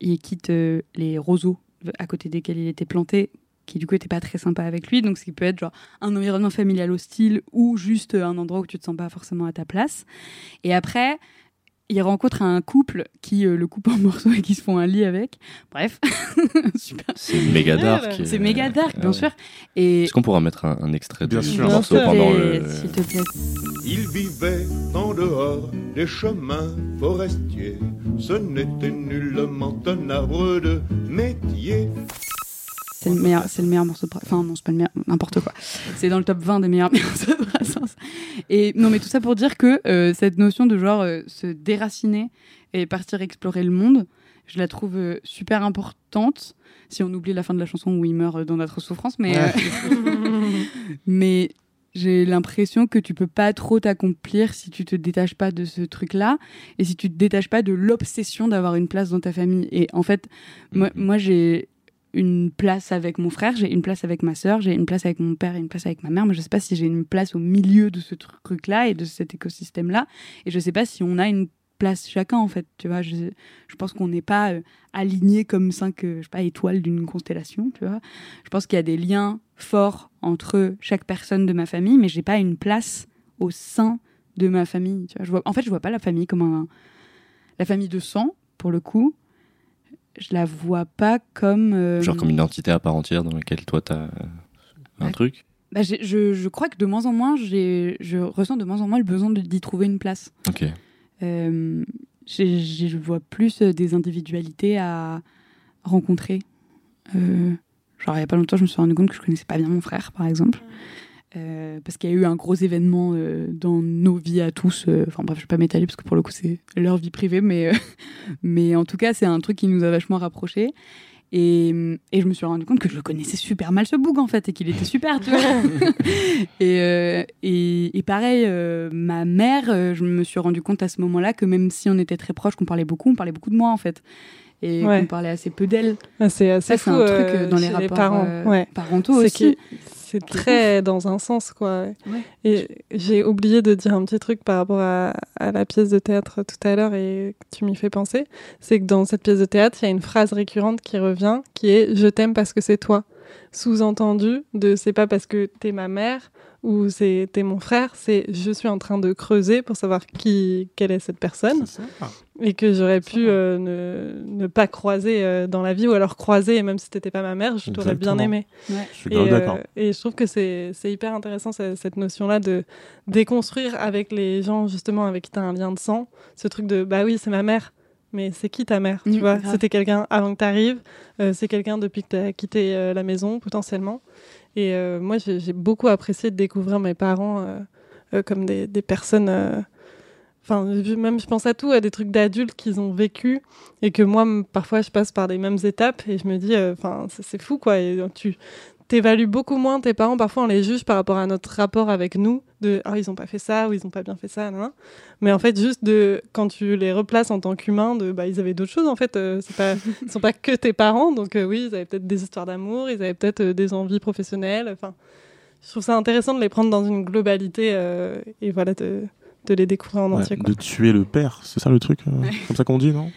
S3: il quitte euh, les roseaux à côté desquels il était planté qui du coup n'étaient pas très sympa avec lui. Donc ce qui peut être genre un environnement familial hostile ou juste un endroit où tu te sens pas forcément à ta place. Et après il rencontre un couple qui euh, le coupe en morceaux et qui se font un lit avec. Bref, super.
S4: C'est méga dark.
S3: C'est
S4: euh,
S3: méga dark, bien
S4: ouais.
S3: sûr. Et
S4: Est-ce qu'on pourra mettre un, un extrait
S1: Bien
S4: du
S1: sûr.
S4: morceau pendant le.
S3: s'il te plaît.
S6: Il vivait en dehors des chemins forestiers. Ce n'était nullement un arbre de métier.
S3: C'est le meilleur, c'est le meilleur morceau de Brassens. Enfin, non, c'est pas le meilleur, n'importe quoi. C'est dans le top 20 des meilleurs morceaux de Brassens. Et non, mais tout ça pour dire que euh, cette notion de genre euh, se déraciner et partir explorer le monde, je la trouve euh, super importante. Si on oublie la fin de la chanson où il meurt dans notre souffrance, mais, euh, mais j'ai l'impression que tu peux pas trop t'accomplir si tu te détaches pas de ce truc-là et si tu te détaches pas de l'obsession d'avoir une place dans ta famille. Et en fait, moi, moi j'ai une place avec mon frère, j'ai une place avec ma sœur, j'ai une place avec mon père et une place avec ma mère, mais je sais pas si j'ai une place au milieu de ce truc-là et de cet écosystème-là. Et je sais pas si on a une place chacun, en fait. Tu vois, je, je pense qu'on n'est pas euh, alignés comme cinq euh, je sais pas, étoiles d'une constellation, tu vois. Je pense qu'il y a des liens forts entre chaque personne de ma famille, mais j'ai pas une place au sein de ma famille. Tu vois. Vois, en fait, je vois pas la famille comme un, la famille de sang, pour le coup. Je la vois pas comme. euh,
S4: Genre comme une entité à part entière dans laquelle toi t'as un
S3: Ouais.
S4: truc.
S3: bah, je, je crois que de moins en moins, je ressens de moins en moins le besoin d'y trouver une place.
S4: Ok.
S3: Euh, je vois plus euh, des individualités à rencontrer. Euh, genre, il y a pas longtemps, je me suis rendu compte que je connaissais pas bien mon frère, par exemple. Euh, parce qu'il y a eu un gros événement euh, dans nos vies à tous. euh, Enfin bref, je vais pas m'étaler parce que pour le coup c'est leur vie privée, mais, mais en tout cas c'est un truc qui nous a vachement rapprochés. Et, et je me suis rendu compte que je le connaissais super mal ce boug en fait et qu'il était super, tu vois. et, et, et pareil, ma mère, je me suis rendu compte à ce moment-là que même si on était très proches, qu'on parlait beaucoup, on parlait beaucoup de moi en fait. Et
S2: Ouais.
S3: qu'on parlait assez peu d'elle.
S2: Ah, c'est assez
S3: Ça, c'est
S2: fou
S3: un truc
S2: euh,
S3: dans les rapports
S2: parents.
S3: euh,
S2: ouais.
S3: parentaux aussi.
S2: C'est très dans un sens, quoi. ouais. Et j'ai oublié de dire un petit truc par rapport à, à la pièce de théâtre tout à l'heure et tu m'y fais penser. C'est que dans cette pièce de théâtre, il y a une phrase récurrente qui revient, qui est Je t'aime parce que c'est toi. Sous-entendu de c'est pas parce que t'es ma mère ou c'est t'es mon frère, c'est je suis en train de creuser pour savoir qui, quelle est cette personne
S1: ça.
S2: et que j'aurais pu euh, ne, ne pas croiser euh, dans la vie ou alors croiser et même si t'étais pas ma mère, je t'aurais bien aimé.
S3: Ouais.
S1: Je suis
S2: Et,
S1: grave
S2: euh,
S1: d'accord.
S2: et je trouve que c'est c'est hyper intéressant ce- cette notion-là de déconstruire avec les gens justement avec qui tu as un lien de sang, ce truc de bah oui c'est ma mère, mais c'est qui ta mère, tu
S3: Mm,
S2: vois?
S3: grave.
S2: C'était quelqu'un avant que tu arrives, c'est quelqu'un depuis que tu as quitté euh, la maison potentiellement. Et euh, moi j'ai beaucoup apprécié de découvrir mes parents euh, euh, comme des, personnes... Enfin, même je pense à tout, à des trucs d'adultes qu'ils ont vécu et que moi, parfois, je passe par des mêmes étapes et je me dis, enfin, c'est fou, quoi. Et tu t'évalues beaucoup moins tes parents. Parfois, on les juge par rapport à notre rapport avec nous, de ah ils ont pas fait ça ou ils ont pas bien fait ça, nan, nan. Mais en fait, juste de quand tu les replaces en tant qu'humains, de bah ils avaient d'autres choses. En fait, euh, c'est pas, ils sont pas que tes parents. Donc euh, oui, ils avaient peut-être des histoires d'amour, ils avaient peut-être euh, des envies professionnelles. Enfin, je trouve ça intéressant de les prendre dans une globalité euh, et voilà de, de les découvrir en
S1: Ouais,
S2: entier. Quoi.
S1: de tuer le père, c'est ça le truc euh, Comme ça qu'on dit, non?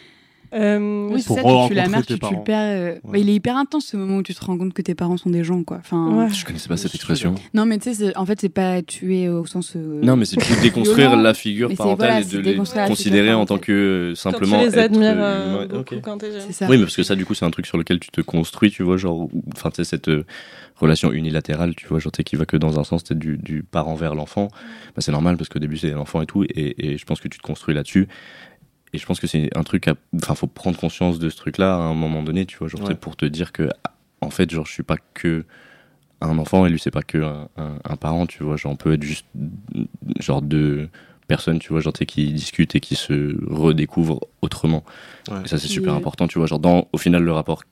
S2: Euh,
S3: Oui, c'est
S1: Pour
S3: ça, tu tues la
S1: tes
S3: tu tues le
S1: parents.
S3: père. euh,
S1: Ouais.
S3: bah, il est hyper intense ce moment où tu te rends compte que tes parents sont des gens, quoi. Enfin,
S2: Ouais.
S4: Je connaissais pas cette expression.
S3: Non, mais tu sais, c'est- en fait, c'est pas tuer au sens. euh,
S4: Non, mais c'est de déconstruire la figure
S3: Mais c'est-
S4: parentale
S3: voilà,
S4: et
S3: c'est
S4: de les considérer en tant que euh, simplement.
S2: quand tu les
S4: être,
S2: admires
S4: euh,
S2: euh,
S4: ouais,
S2: beaucoup
S4: ok.
S2: quand t'es jeune.
S3: C'est ça.
S4: Oui, mais parce que ça, du coup, c'est un truc sur lequel tu te construis, tu vois, genre, enfin, tu sais, cette euh, relation unilatérale, tu vois, genre, tu sais, qui va que dans un sens, peut-être du, du parent vers l'enfant. Bah, c'est normal parce qu'au début, c'est l'enfant et tout, et, et je pense que tu te construis là-dessus. Et je pense que c'est un truc, à- enfin, faut prendre conscience de ce truc-là à un moment donné, tu vois, genre,
S1: Ouais.
S4: pour te dire que, en fait, genre, je suis pas que un enfant et lui, c'est pas que un, un- un parent, tu vois, genre, on peut être juste, genre, deux personnes, tu vois, genre, qui discutent et qui se redécouvrent autrement.
S1: Ouais.
S4: Et ça, c'est
S3: Qui
S4: super important, tu vois. Genre, dans, au final, le rapport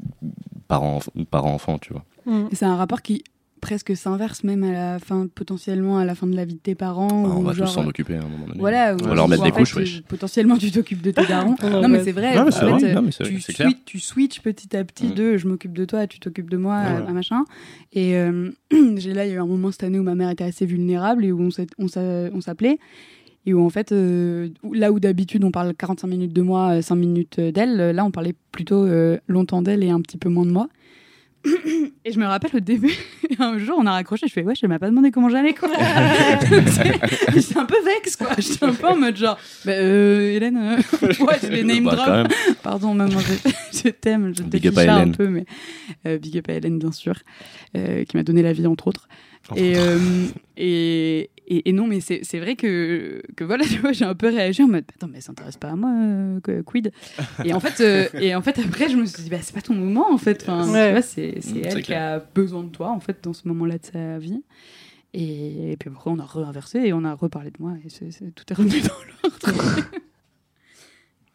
S4: parent- parent-enfant, tu vois.
S2: Mm.
S3: C'est un rapport qui presque s'inverse même à la fin, potentiellement à la fin de la vie de tes parents.
S4: Enfin, on va
S3: genre,
S4: tous s'en occuper à un moment donné.
S3: Voilà,
S1: On
S3: ou-
S1: va leur
S4: mettre des couches.
S3: Potentiellement, tu t'occupes de tes darons.
S2: Non,
S3: non, mais c'est vrai.
S1: Non, mais
S3: en
S1: c'est
S3: fait,
S1: vrai.
S3: euh,
S4: Non, mais c'est-
S3: tu,
S4: clair.
S3: switches petit à petit
S4: Mm.
S3: de je m'occupe de toi, tu t'occupes de moi,
S1: Ouais,
S3: euh,
S1: ouais.
S3: machin. Et euh, j'ai là, il y a eu un moment cette année où ma mère était assez vulnérable et où on s'appelait. Et où en fait, euh, là où d'habitude on parle 45 minutes de moi, euh, 5 minutes euh, d'elle, euh, là on parlait plutôt euh, longtemps d'elle et un petit peu moins de moi. Et je me rappelle au début, un jour, on a raccroché, je fais, ouais, je m'as pas demandé comment j'allais, quoi. J'étais un peu vexe, quoi. J'étais un peu en mode genre, bah, euh, Hélène, euh, ouais, je les name
S4: Bah,
S3: drop. Pardon, maman, je, je t'aime, je t'ai un peu, mais euh, big up à Hélène, bien sûr, euh, qui m'a donné la vie, entre autres. Et, euh, et, et, et non, mais c'est c'est vrai que, que voilà, tu vois, j'ai un peu réagi en mode Attends, mais elle s'intéresse pas à moi, euh, quid? Et en, fait, euh, et en fait, après, je me suis dit bah, C'est pas ton moment, en fait. Enfin,
S2: Ouais.
S3: tu vois, c'est c'est elle
S4: c'est
S3: qui a besoin de toi, en fait, dans ce moment-là de sa vie. Et, et puis après, on a réinversé et on a reparlé de moi et c'est c'est- tout est revenu dans l'ordre.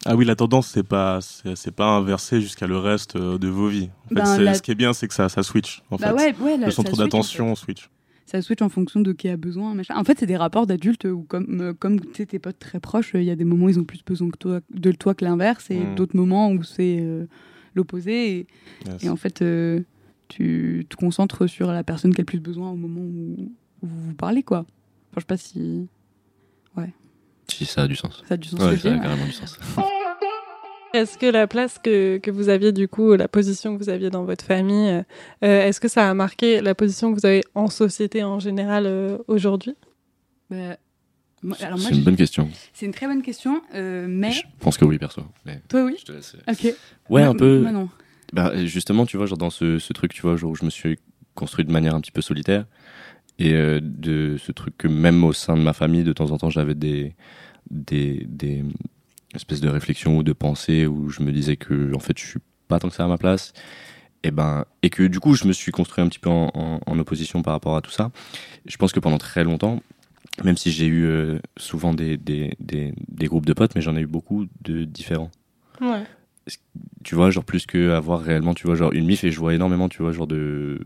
S1: Ah oui, la tendance, c'est pas, c'est c'est pas inversé jusqu'à le reste euh, de vos vies. En fait,
S3: Ben,
S1: c'est-
S3: la-
S1: ce qui est bien, c'est que ça, ça switch. En
S3: bah
S1: fait.
S3: ouais, ouais, là,
S1: le
S3: ça
S1: centre
S3: switch, en
S1: d'attention
S3: fait.
S1: switch.
S3: Ça switch en fonction de qui a besoin, machin. En fait, c'est des rapports d'adultes où, comme, euh, comme tu sais, tes potes très proches, il y a des moments où ils ont plus besoin que toi, de toi que l'inverse, et
S1: Mm.
S3: d'autres moments où c'est euh, l'opposé. Et,
S1: Yes.
S3: et en fait, euh, tu te concentres sur la personne qui a le plus besoin au moment où, où vous vous parlez, quoi. Enfin, je sais pas si
S4: Si, ça a du sens.
S3: ça a du sens.
S4: Ouais, ça a
S3: ouais.
S4: carrément du sens.
S2: Est-ce que la place que, que vous aviez du coup, la position que vous aviez dans votre famille, euh, euh, est-ce que ça a marqué la position que vous avez en société en général euh, aujourd'hui?
S3: Bah, moi,
S4: C'est une bonne question.
S3: c'est une très bonne question, euh, mais
S4: Je pense que oui, perso. Mais
S3: toi, oui.
S4: je te laisse.
S3: Ok.
S4: Ouais,
S3: Moi-
S4: un peu.
S3: moi, non.
S4: Bah, justement, tu vois, genre dans ce, ce truc, tu vois, genre où je me suis construit de manière un petit peu solitaire. Et euh, de ce truc que même au sein de ma famille, de temps en temps, j'avais des, des, des espèces de réflexions ou de pensées où je me disais que, en fait, je suis pas tant que ça à ma place. Et ben, et que du coup, je me suis construit un petit peu en, opposition par rapport à tout ça. Je pense que pendant très longtemps, même si j'ai eu euh, souvent des, des groupes de potes, mais j'en ai eu beaucoup de différents
S2: Ouais.
S4: Tu vois genre plus que avoir réellement tu vois genre une mif et je vois énormément tu vois genre de euh,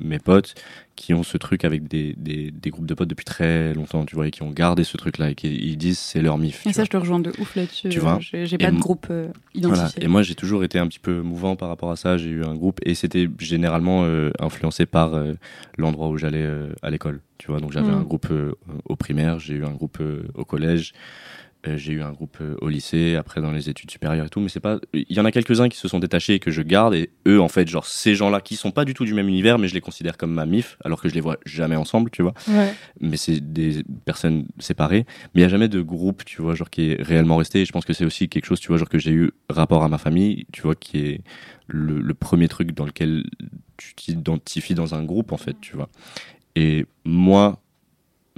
S4: mes potes qui ont ce truc avec des, des, des groupes de potes depuis très longtemps tu vois et qui ont gardé ce truc là et qui ils disent c'est leur mif
S3: Et ça,
S4: vois.
S3: je te rejoins de ouf là-dessus.
S4: Tu vois
S3: Euh, J'ai pas de groupe euh,
S4: Voilà.
S3: identifié.
S4: Et moi, j'ai toujours été un petit peu mouvant par rapport à ça. J'ai eu un groupe et c'était généralement euh, influencé par euh, l'endroit où j'allais à l'école. Tu vois, donc j'avais
S2: Mm.
S4: un groupe au primaire, j'ai eu un groupe au collège, j'ai eu un groupe euh, au lycée, après dans les études supérieures et tout. Mais c'est pas. Il y en a quelques-uns qui se sont détachés et que je garde. Et eux, en fait, genre ces gens-là qui sont pas du tout du même univers, mais je les considère comme ma mif, alors que je les vois jamais ensemble, tu vois
S2: Ouais.
S4: mais c'est des personnes séparées. Mais il n'y a jamais de groupe, tu vois, genre qui est réellement resté. Et je pense que c'est aussi quelque chose, tu vois, genre que j'ai eu rapport à ma famille, tu vois, qui est le, le premier truc dans lequel tu t'identifies dans un groupe, en fait, tu vois. Et moi,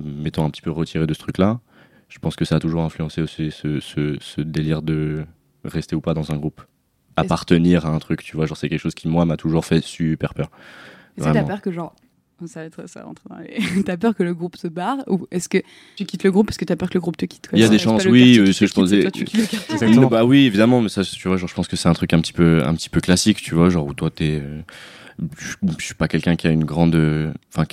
S4: m'étant un petit peu retiré de ce truc-là, je pense que ça a toujours influencé aussi ce, ce, ce délire de rester ou pas dans un groupe. Appartenir à un truc, tu vois, genre c'est quelque chose qui, moi, m'a toujours fait super peur.
S3: Est-ce que t'as peur que genre. Ça va être ça rentre dans les... T'as peur que le groupe se barre Ou est-ce que tu quittes le groupe parce que t'as peur que le groupe te quitte
S4: Il y a des chances, oui, euh, je pensais-
S3: toi, tu quittes le quartier?
S1: Exactement.
S4: Bah oui, évidemment, mais ça, tu vois, genre, je pense que c'est un truc un petit peu, un petit peu classique, tu vois, genre où toi t'es, euh, je, je suis pas quelqu'un qui a une grande, enfin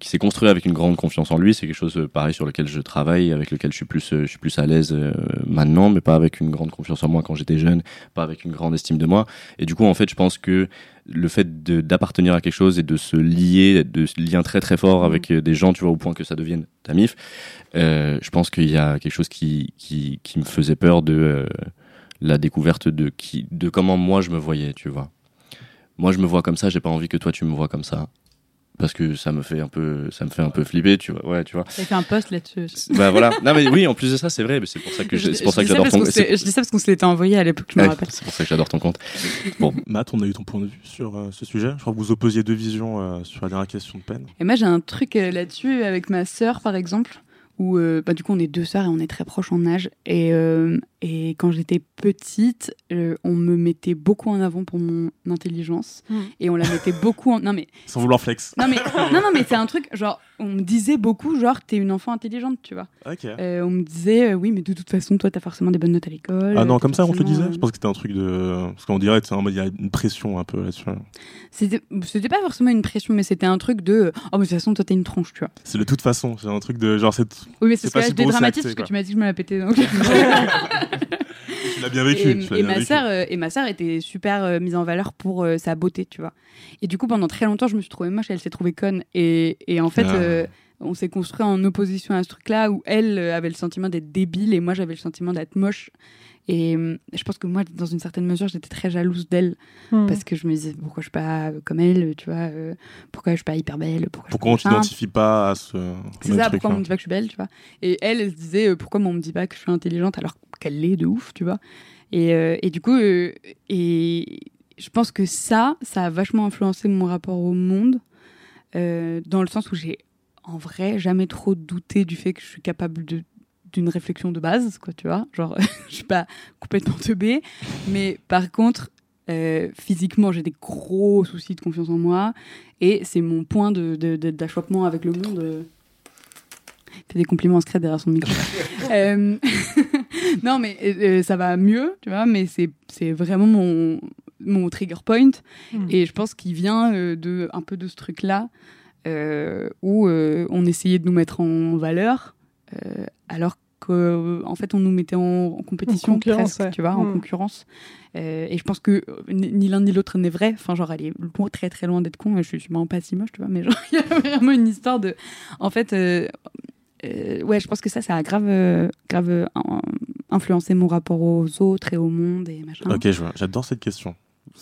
S4: qui, s'est construit avec une grande confiance en lui. C'est quelque chose euh, pareil sur lequel je travaille, avec lequel je suis plus, euh, je suis plus à l'aise euh, maintenant, mais pas avec une grande confiance en moi quand j'étais jeune, pas avec une grande estime de moi. Et du coup, en fait, je pense que le fait d'appartenir à quelque chose et de se lier, de se lier très très fort avec euh, des gens, tu vois, au point que ça devienne ta mif, euh, je pense qu'il y a quelque chose qui, qui, qui me faisait peur de euh, la découverte de, qui, de comment moi je me voyais, tu vois. Moi je me vois comme ça, j'ai pas envie que toi tu me vois comme ça. Parce que ça me fait un peu, ça me fait un peu flipper, tu vois. Ouais, tu vois.
S3: T'as fait un post là-dessus.
S4: Bah voilà. Non mais oui, en plus de ça, c'est vrai. mais C'est pour ça que je- c'est pour ça que j'adore ton.
S3: Je dis ça parce qu'on se l'était envoyé à l'époque, je me
S4: Ouais,
S3: rappelle.
S4: c'est pour ça que j'adore ton compte.
S1: Matt, on a eu ton point de vue sur euh, ce sujet. Je crois que vous opposiez deux visions euh, sur la dernière question de peine.
S3: Et moi, j'ai un truc euh, là-dessus avec ma sœur, par exemple, où euh, bah, du coup, on est deux sœurs et on est très proches en âge. Et, euh, et quand j'étais petite, euh, on me mettait beaucoup en avant pour mon intelligence. Et on la mettait beaucoup en. Non, mais,
S1: Sans vouloir flex.
S3: non, mais, non, non, mais c'est un truc, genre, on me disait beaucoup, genre, t'es une enfant intelligente, tu vois.
S1: Ok.
S3: Euh, on me disait, euh, oui, mais de toute façon, toi, t'as forcément des bonnes notes à l'école.
S1: Ah non, comme ça, on te le disait. Je pense que c'était un truc de. Parce qu'on dirait, il y a une pression un peu là-dessus.
S3: C'était pas forcément une pression, mais c'était un truc de. Oh, mais de toute façon, toi, t'as une tronche, tu vois.
S1: C'est de toute façon. C'est un truc de genre, c'est.
S3: Oui, mais
S1: C'est pas
S3: ce que
S1: si
S3: je dédramatise parce que tu m'as dit que je me la pétais. Donc...
S1: Tu l'as bien vécu.
S3: et,
S1: tu l'as
S3: et
S1: bien
S3: ma
S1: vécu.
S3: sœur euh, et ma sœur était super euh, mise en valeur pour euh, sa beauté tu vois et du coup pendant très longtemps je me suis trouvée moche elle s'est trouvée conne et, et en fait
S1: Ah.
S3: euh, on s'est construit en opposition à ce truc-là où elle avait le sentiment d'être débile et moi j'avais le sentiment d'être moche. Et euh, je pense que moi, dans une certaine mesure, j'étais très jalouse d'elle
S2: Hmm.
S3: parce que je me disais pourquoi je suis pas comme elle, tu vois, euh, pourquoi je suis pas hyper belle, pourquoi.
S1: Pourquoi on t'identifie pas à ce
S3: C'est ça,
S1: truc,
S3: pourquoi on
S1: hein.
S3: me dit pas que je suis belle, tu vois. Et elle, elle se disait euh, pourquoi on me dit pas que je suis intelligente alors qu'elle l'est de ouf, tu vois. Et, euh, et du coup, euh, et je pense que ça, ça a vachement influencé mon rapport au monde, euh, dans le sens où j'ai en vrai jamais trop douté du fait que je suis capable de d'une réflexion de base, quoi, tu vois. Genre, je suis pas complètement teubée, mais par contre, euh, physiquement, j'ai des gros soucis de confiance en moi, et c'est mon point de, de- de- d'achoppement avec le monde. euh. Il fait des compliments en secret derrière son micro. Euh, non, mais euh, ça va mieux, tu vois, mais c'est, c'est vraiment mon, mon trigger point.
S2: Mm.
S3: Et je pense qu'il vient euh, de, un peu de ce truc-là, euh, où euh, on essayait de nous mettre en valeur, euh, alors qu'en en fait, on nous mettait en, en compétition,
S2: En concurrence,
S3: presque,
S2: ouais.
S3: tu vois, en
S2: Mm.
S3: concurrence. Euh, et je pense que euh, ni l'un ni l'autre n'est vrai. Enfin, genre, elle est loin- très très loin d'être con. Je suis, vraiment pas si moche, tu vois. Mais genre, il y a vraiment une histoire de. En fait, euh, euh, ouais, je pense que ça, ça a grave, euh, grave euh, influencé mon rapport aux autres et au monde et machin.
S1: Ok, je vois. j'adore cette question.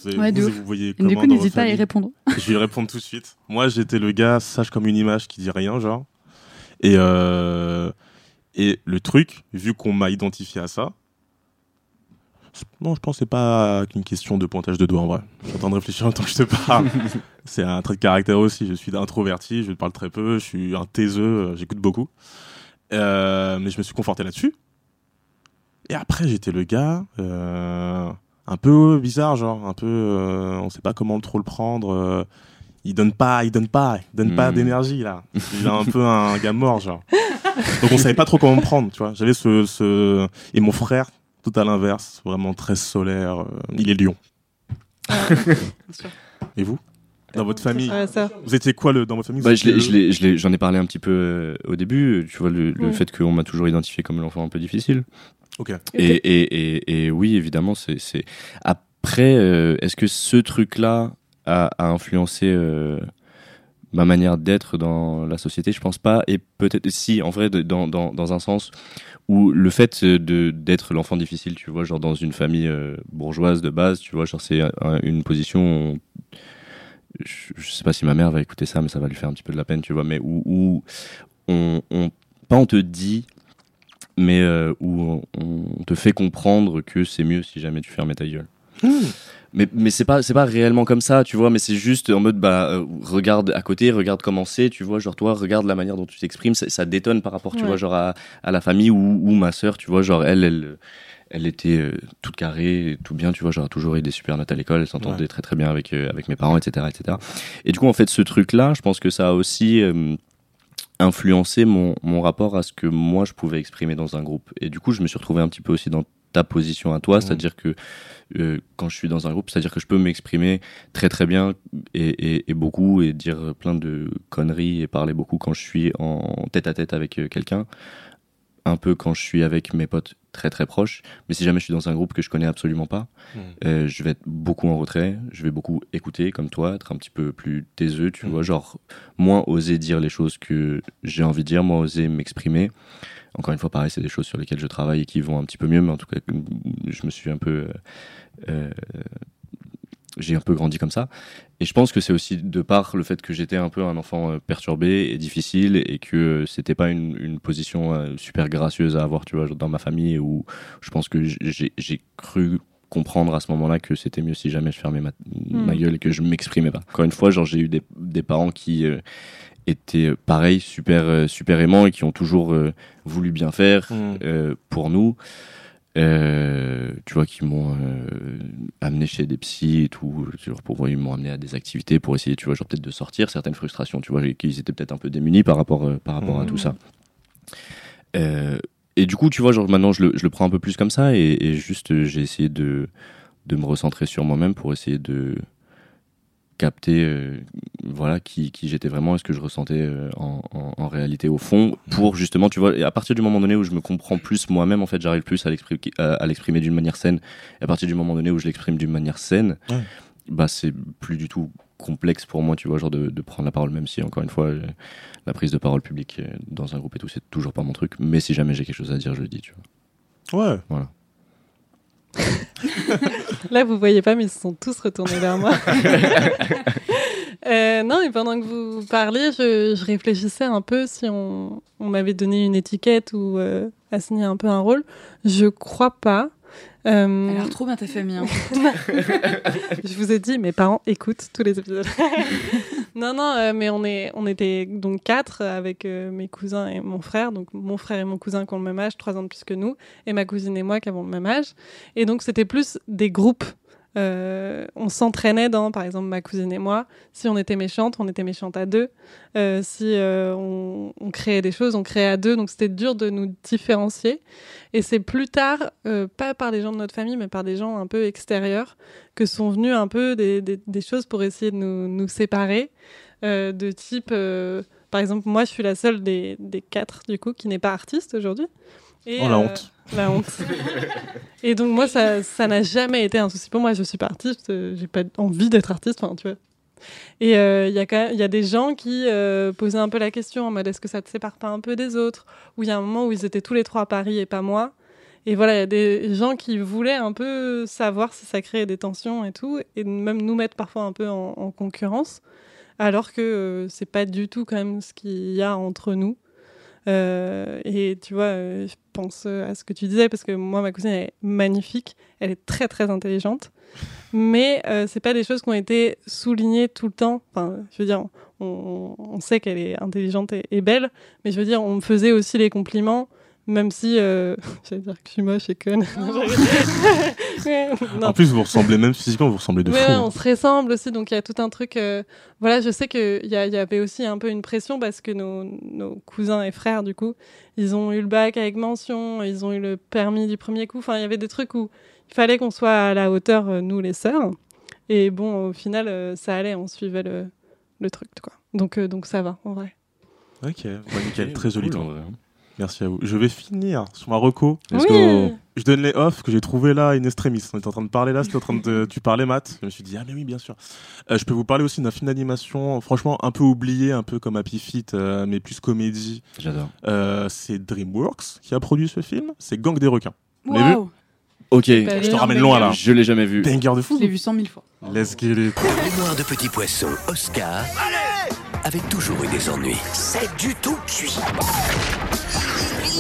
S1: Vous,
S3: Ouais,
S1: vous, voyez
S3: Et du coup, n'hésite pas à y répondre.
S1: Je vais y répondre tout de suite. Moi, j'étais le gars sage comme une image qui dit rien, genre. Et, euh, et le truc, vu qu'on m'a identifié à ça, non, je pense que c'est pas qu'une question de pointage de doigts en vrai. Je suis en train de réfléchir en même temps que je te parle. c'est un trait de caractère aussi. Je suis introverti, je parle très peu, je suis un taiseux, j'écoute beaucoup. Euh, mais je me suis conforté là-dessus. Et après, j'étais le gars euh, un peu bizarre, genre un peu, euh, on sait pas comment trop le prendre. Il donne pas, il donne pas, il donne pas
S4: Hmm.
S1: d'énergie là. Il est un peu un gars mort, genre. Donc on savait pas trop comment me prendre, tu vois. J'avais ce, ce et mon frère, tout à l'inverse, vraiment très solaire. euh, il est lion. Et vous? Dans votre famille?
S2: Ça.
S1: Vous étiez quoi le dans votre famille?
S4: Bah, je l'ai- je je j'en ai parlé un petit peu euh, au début, tu vois, le, le fait qu'on m'a toujours identifié comme l'enfant un peu difficile.
S1: Ok.
S4: Et, et, et, et oui, évidemment, c'est. c'est- Après, euh, est-ce que ce truc-là a, a influencé euh, ma manière d'être dans la société Je pense pas. Et peut-être, si, en vrai, dans, dans, dans un sens où le fait de d'être l'enfant difficile, tu vois, genre dans une famille euh, bourgeoise de base, tu vois, genre c'est un- une position. je, je sais pas si ma mère va écouter ça, mais ça va lui faire un petit peu de la peine, tu vois, mais où, où on, pas on te dit, mais euh, où on, te fait comprendre que c'est mieux si jamais tu fermais ta gueule. Mais, mais c'est pas c'est pas réellement comme ça, tu vois, mais c'est juste en mode bah euh, regarde à côté, regarde comment c'est, tu vois, genre toi regarde la manière dont tu t'exprimes, ça, ça détonne par rapport, tu
S2: Ouais.
S4: vois, genre à, à la famille ou, ou ma sœur, tu vois, genre elle elle elle était euh, toute carrée, tout bien, tu vois, genre toujours eu des super notes à l'école, elle s'entendait
S1: Ouais.
S4: très très bien avec euh, avec mes parents, etc., etc. Et du coup en fait ce truc là, je pense que ça a aussi euh, influencé mon, mon rapport à ce que moi je pouvais exprimer dans un groupe. Et du coup, je me suis retrouvé un petit peu aussi dans ta position à toi,
S1: Mhm.
S4: c'est-à-dire que euh, quand je suis dans un groupe, c'est-à-dire que je peux m'exprimer très très bien et, et- et beaucoup et dire plein de conneries et parler beaucoup quand je suis en tête à tête avec euh, quelqu'un, un peu quand je suis avec mes potes très très proches. Mais si jamais je suis dans un groupe que je connais absolument pas,
S1: Mhm.
S4: euh, je vais être beaucoup en retrait, je vais beaucoup écouter comme toi, être un petit peu plus taiseux, tu
S1: Mhm.
S4: vois, genre moins oser dire les choses que j'ai envie de dire, moins oser m'exprimer. Encore une fois, pareil, c'est des choses sur lesquelles je travaille et qui vont un petit peu mieux, mais en tout cas, je me suis un peu. euh, euh, j'ai un peu grandi comme ça. Et je pense que c'est aussi de par le fait que j'étais un peu un enfant euh, perturbé et difficile et que c'était pas une, une position super gracieuse à avoir, tu vois, dans ma famille où je pense que j'ai cru comprendre à ce moment-là que c'était mieux si jamais je fermais ma, ma gueule et que je m'exprimais pas. Encore une fois, genre j'ai eu des, des parents qui euh, étaient euh, pareil, super, euh, super aimants et qui ont toujours euh, voulu bien faire euh, pour nous. Euh, tu vois, qui m'ont euh, amené chez des psys et tout, genre pour ils m'ont amené à des activités pour essayer, tu vois, genre peut-être de sortir certaines frustrations, tu vois, qu'ils étaient peut-être un peu démunis par rapport, euh, par rapport à tout ça. Euh, et du coup, tu vois, genre maintenant je le, je le prends un peu plus comme ça et, et juste j'ai essayé de, de me recentrer sur moi-même pour essayer de capter euh, voilà qui, qui j'étais vraiment et ce que je ressentais euh, en, en, en réalité au fond pour justement tu vois à partir du moment donné où je me comprends plus moi-même en fait j'arrive plus à l'exprimer à, à l'exprimer d'une manière saine et à partir du moment donné où je l'exprime d'une manière saine
S1: Ouais.
S4: bah c'est plus du tout complexe pour moi, tu vois, genre de, de prendre la parole, même si encore une fois, euh, la prise de parole publique dans un groupe et tout, c'est toujours pas mon truc. Mais si jamais j'ai quelque chose à dire, je le dis, tu vois.
S1: Ouais.
S2: Là, vous voyez pas, mais ils se sont tous retournés vers moi. Euh, non, et pendant que vous parliez, je, je réfléchissais un peu si on, on m'avait donné une étiquette ou euh, assigné un peu un rôle. Je crois pas. Euh,
S3: Elle a l'air trop bien ta famille. hein.
S2: je vous ai dit, mes parents écoutent tous les épisodes. non, non, euh, mais on, est, on était donc quatre avec euh, mes cousins et mon frère. Donc mon frère et mon cousin qui ont le même âge, trois ans de plus que nous, et ma cousine et moi qui avons le même âge. Et donc c'était plus des groupes. Euh, on s'entraînait dans, par exemple, ma cousine et moi. Si on était méchante, on était méchante à deux. Euh, si euh, on, on créait des choses, on créait à deux. Donc c'était dur de nous différencier. Et c'est plus tard, pas par des gens de notre famille, mais par des gens un peu extérieurs, que sont venus un peu des, des- des choses pour essayer de nous, nous séparer. De type, par exemple, moi, je suis la seule des, des quatre, du coup, qui n'est pas artiste aujourd'hui. Et,
S1: Oh la honte.
S2: La honte. Et donc, moi, ça n'a jamais été un souci pour moi. Je suis pas artiste, euh, j'ai pas envie d'être artiste, enfin, tu vois. Et euh, il y a y a des gens qui euh, posaient un peu la question en mode est-ce que ça te sépare pas un peu des autres? Ou il y a un moment où ils étaient tous les trois à Paris et pas moi. Et voilà, il y a des gens qui voulaient un peu savoir si ça créait des tensions et tout, et même nous mettre parfois un peu en, en concurrence, alors que euh, c'est pas du tout quand même ce qu'il y a entre nous. Et tu vois, pense euh, à ce que tu disais, parce que moi, ma cousine, elle est magnifique, elle est très très intelligente, mais euh, c'est pas des choses qui ont été soulignées tout le temps. Enfin, je veux dire, on, on sait qu'elle est intelligente et, et belle, mais je veux dire, on me faisait aussi les compliments, même si, euh, j'allais dire que je suis moche et conne. Ouais.
S1: En plus, vous ressemblez même physiquement, vous ressemblez de
S2: Ouais,
S1: fou.
S2: ouais, on se ressemble aussi, donc il y a tout un truc. euh, Voilà, je sais qu'il y, a- y avait aussi un peu une pression parce que nos, nos cousins et frères, du coup, ils ont eu le bac avec mention, ils ont eu le permis du premier coup. Enfin, il y avait des trucs où il fallait qu'on soit à la hauteur, euh, nous les sœurs. Et bon, au final, euh, ça allait, on suivait le, le truc, quoi. Donc, euh, donc ça va, en vrai.
S1: Ok, ouais, nickel, très joli.
S4: Cool, vrai.
S1: Merci à vous. Je vais finir sur ma reco.
S4: Let's
S2: oui.
S4: go.
S1: Je donne les offs que j'ai trouvé là in extremis. On était en train de parler là, c'était en train de tu parlais Matt. Je me suis dit ah mais oui bien sûr. Euh, je peux vous parler aussi d'un film d'animation, franchement un peu oublié, un peu comme Happy Feet, euh, mais plus comédie.
S4: J'adore.
S1: Euh, c'est DreamWorks qui a produit ce film. C'est Gang des requins. Vous l'avez vu
S4: Ok,
S2: Bah,
S1: Je te ramène loin là.
S4: je l'ai jamais vu.
S1: Banger de fou.
S3: Je l'ai vu cent mille fois.
S1: Let's get it.
S7: Mémoire de petit poisson, Oscar. Avait toujours eu des ennuis. C'est du tout cuit.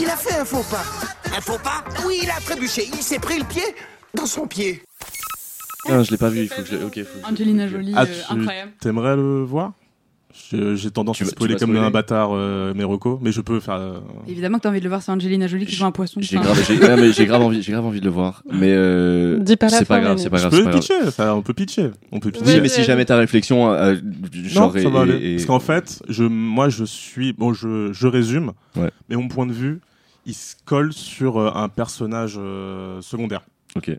S7: Il a fait un faux pas. Un faux pas Oui, il a trébuché. Il s'est pris le pied dans son pied.
S4: Ah, je l'ai pas vu. Il faut que je... Ok. faut que
S3: Angelina Jolie,
S1: Ah,
S3: euh,
S1: tu-
S3: incroyable.
S1: T'aimerais le voir? J'ai tendance
S4: Tu
S1: à spoiler comme
S4: spoiler
S1: un bâtard euh, mes recos, mais je peux faire. euh,
S3: Évidemment que t'as envie de le voir, c'est Angelina Jolie qui joue un poisson.
S4: J'ai grave, j'ai- ouais, mais j'ai grave envie, j'ai grave envie de le voir. Mais euh,
S2: Dis pas la
S4: c'est pas
S2: fin,
S4: grave, c'est pas grave. c'est
S1: peux
S4: pas grave.
S1: ça, on peut pitcher. On peut pitcher.
S4: Oui, mais si jamais ta réflexion, euh, genre
S1: non, ça
S4: est-
S1: va aller.
S4: est-
S1: Parce qu'en fait, je, moi, je suis. Bon, je, je résume.
S4: Ouais.
S1: Mais mon point de vue, il se colle sur euh, un personnage euh, secondaire.
S4: Ok.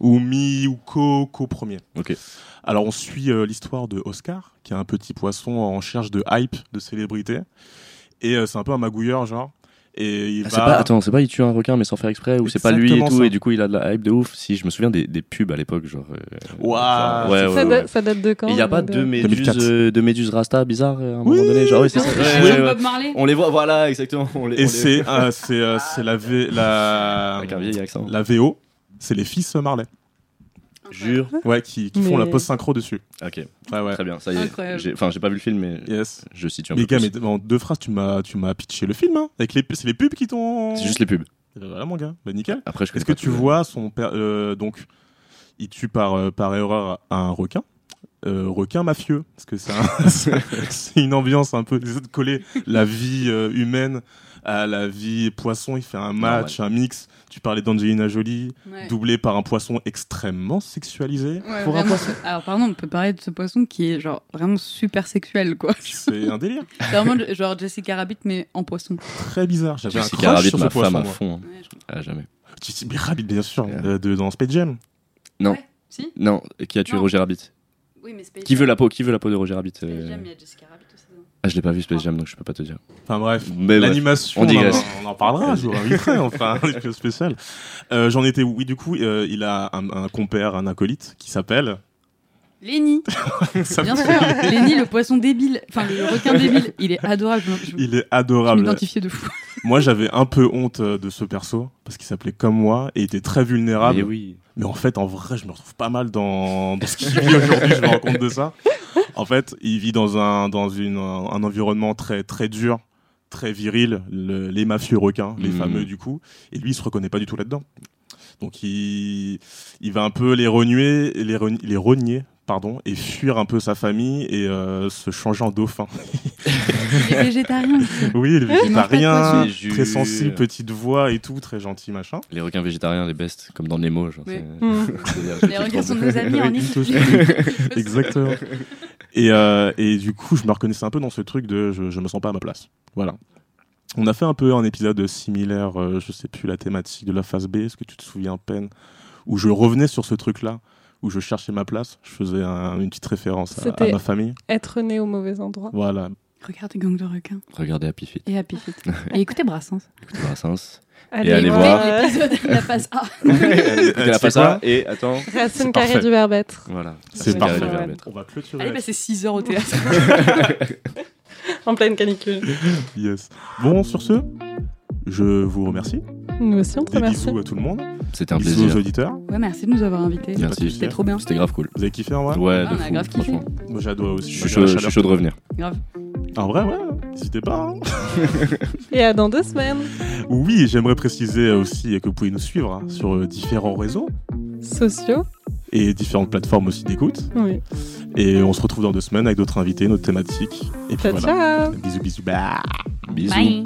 S1: Ou mi ou co, co premier.
S4: Ok.
S1: Alors, on suit euh, l'histoire de Oscar, qui est un petit poisson en recherche de hype, de célébrité. Et euh, c'est un peu un magouilleur, genre. Et il
S4: Ah,
S1: va.
S4: c'est pas, attends, c'est pas il tue un requin mais sans faire exprès ou c'est pas lui et tout
S1: ça.
S4: et du coup il a de la hype de ouf. Si je me souviens des, des pubs à l'époque genre. euh, genre, ouais, ouais,
S2: ça,
S4: ouais.
S2: date, ça date de quand
S4: il y a pas
S2: donc,
S4: de
S2: euh,
S4: méduses,
S1: 2004.
S4: euh, de méduses rasta bizarre euh, à un
S1: Oui,
S4: moment donné. Genre ouais, c'est ça. On les voit, voilà exactement. On les,
S1: Et c'est euh, c'est euh, c'est la, V- la,
S4: avec un vieil accent.
S1: la VO, c'est les fils Marley.
S4: Jure.
S1: Ouais, qui, qui font la post synchro dessus.
S4: Ok.
S1: Ouais, ouais.
S4: Très bien. Ça y est. Enfin j'ai pas vu le film mais
S1: Yes.
S4: je situe un
S1: Mais
S4: peu.
S1: gars,
S4: plus.
S1: mais en deux phrases, tu m'as, tu m'as pitché le film, hein. Avec les, c'est les pubs qui t'ont.
S4: C'est juste les pubs.
S1: Euh, Voilà, mon gars. Bah, nickel.
S4: Après je.
S1: Est-ce que tu vois son père, euh, donc, il tue par, euh, par erreur un requin. Euh, requin mafieux, parce que c'est, un- c'est- c'est une ambiance un peu de coller la vie euh, humaine à la vie poisson. Il fait un match, un mix. Tu parlais d'Angelina Jolie,
S3: Ouais.
S1: doublé par un poisson extrêmement sexualisé.
S3: Ouais,
S1: Pour un poisson.
S3: Alors, pardon, on peut parler de ce poisson qui est genre vraiment super sexuel, quoi.
S1: C'est un délire
S3: C'est vraiment genre Jessica Rabbit, mais en poisson.
S1: très bizarre. J'avais un
S4: Jessica
S1: crush
S4: Rabbit
S1: sur ce
S4: ma femme
S1: poisson.
S4: à fond. hein.
S3: Ouais, je-
S4: Ah jamais.
S1: Tu sais, mais Rabbit, bien sûr, euh, de, dans Space Jam.
S4: Non.
S3: Ouais, si
S4: Non. Qui a tué
S3: Non.
S4: Roger Rabbit
S3: Oui, mais Space
S4: Qui veut la peau Qui veut la peau de Roger Rabbit
S3: Space
S4: euh,
S3: Jam, il y a Jessica Rabbit aussi. dedans.
S4: Ah je l'ai pas vu Space Jam donc je peux pas te dire.
S1: Enfin bref, l'animation,
S4: on
S1: on, en- on parlera, je vous inviterai, enfin, un épisode spécial. Euh, J'en étais, oui, du coup, euh, il a un, un compère, un acolyte, qui s'appelle
S3: Lenny, bien sûr. Lenny, le poisson débile. Enfin, le requin débile. Il est adorable. Je, je-
S1: Il est
S3: je
S1: adorable.
S3: m'identifiais de fou.
S1: Moi, j'avais un peu honte euh, de ce perso parce qu'il s'appelait comme moi et il était très vulnérable.
S4: Mais oui.
S1: Mais en fait, en vrai, je me retrouve pas mal dans, dans ce qu'il vit aujourd'hui. Je me rends compte de ça. En fait, il vit dans un dans une un, un environnement très très dur, très viril, le- les mafieux requins, les
S4: Mhm.
S1: fameux du coup. Et lui, il se reconnaît pas du tout là-dedans. Donc il il va un peu les renuer, les les renier. Pardon, et fuir un peu sa famille et euh, se changer en dauphin.
S3: Il est végétarien.
S1: Oui, il est végétarien, très sensible, petite voix et tout, très gentil machin.
S4: Les requins végétariens, les bestes, comme dans Nemo. Genre,
S3: Oui.
S4: c'est-
S2: Mm.
S4: c'est-
S3: Les requins sont nos amis en Italie.
S1: Exactement. Et, euh, et du coup, je me reconnaissais un peu dans ce truc de je, je me sens pas à ma place. Voilà. On a fait un peu un épisode similaire, euh, je sais plus la thématique de la phase B, est-ce que tu te souviens, peine Où je revenais sur ce truc-là, où je cherchais ma place, je faisais un- une petite référence à, ma famille.
S2: Être né au mauvais endroit.
S1: Voilà.
S3: Regardez Gang de requins.
S4: Regardez Happy Feet,
S3: Et Happy Feet. Et écoutez Brassens.
S4: écoutez Brassens.
S2: Allez,
S4: allez
S2: voir,
S3: la phase A.
S4: La
S1: quoi
S4: A et attends.
S2: Racine carrée du verbe être.
S4: Voilà.
S1: C'est parfait.
S4: Verbe-être.
S1: On va clôturer.
S3: Allez, passer 6 heures au théâtre.
S2: En pleine canicule.
S1: Yes. Bon, sur ce, je vous remercie.
S2: Nous aussi, on te
S1: Des
S2: remercie.
S1: bisous à tout le monde.
S4: C'était un
S1: bisous
S4: plaisir.
S1: aux auditeurs.
S3: Ouais, merci de nous avoir invités.
S4: Merci.
S3: C'était trop bien.
S4: C'était grave cool.
S1: Vous avez kiffé en vrai?
S4: Ouais,
S3: Ah,
S4: de
S3: on a grave kiffé.
S1: Moi, j'adore aussi.
S4: Je suis chaud,
S1: la
S4: je suis
S1: chaleur.
S4: chaud de revenir.
S3: Grave.
S1: En vrai, ouais. N'hésitez pas. hein.
S2: Et à dans deux semaines.
S1: Oui, j'aimerais préciser aussi que vous pouvez nous suivre hein, sur euh, différents réseaux
S2: Sociaux.
S1: et différentes plateformes aussi d'écoute.
S2: Oui.
S1: Et on se retrouve dans deux semaines avec d'autres invités, notre thématique. Et puis
S2: Ciao,
S1: voilà.
S2: ciao.
S1: Bisous, bisous. Bah.
S4: Bisous.
S3: Bye.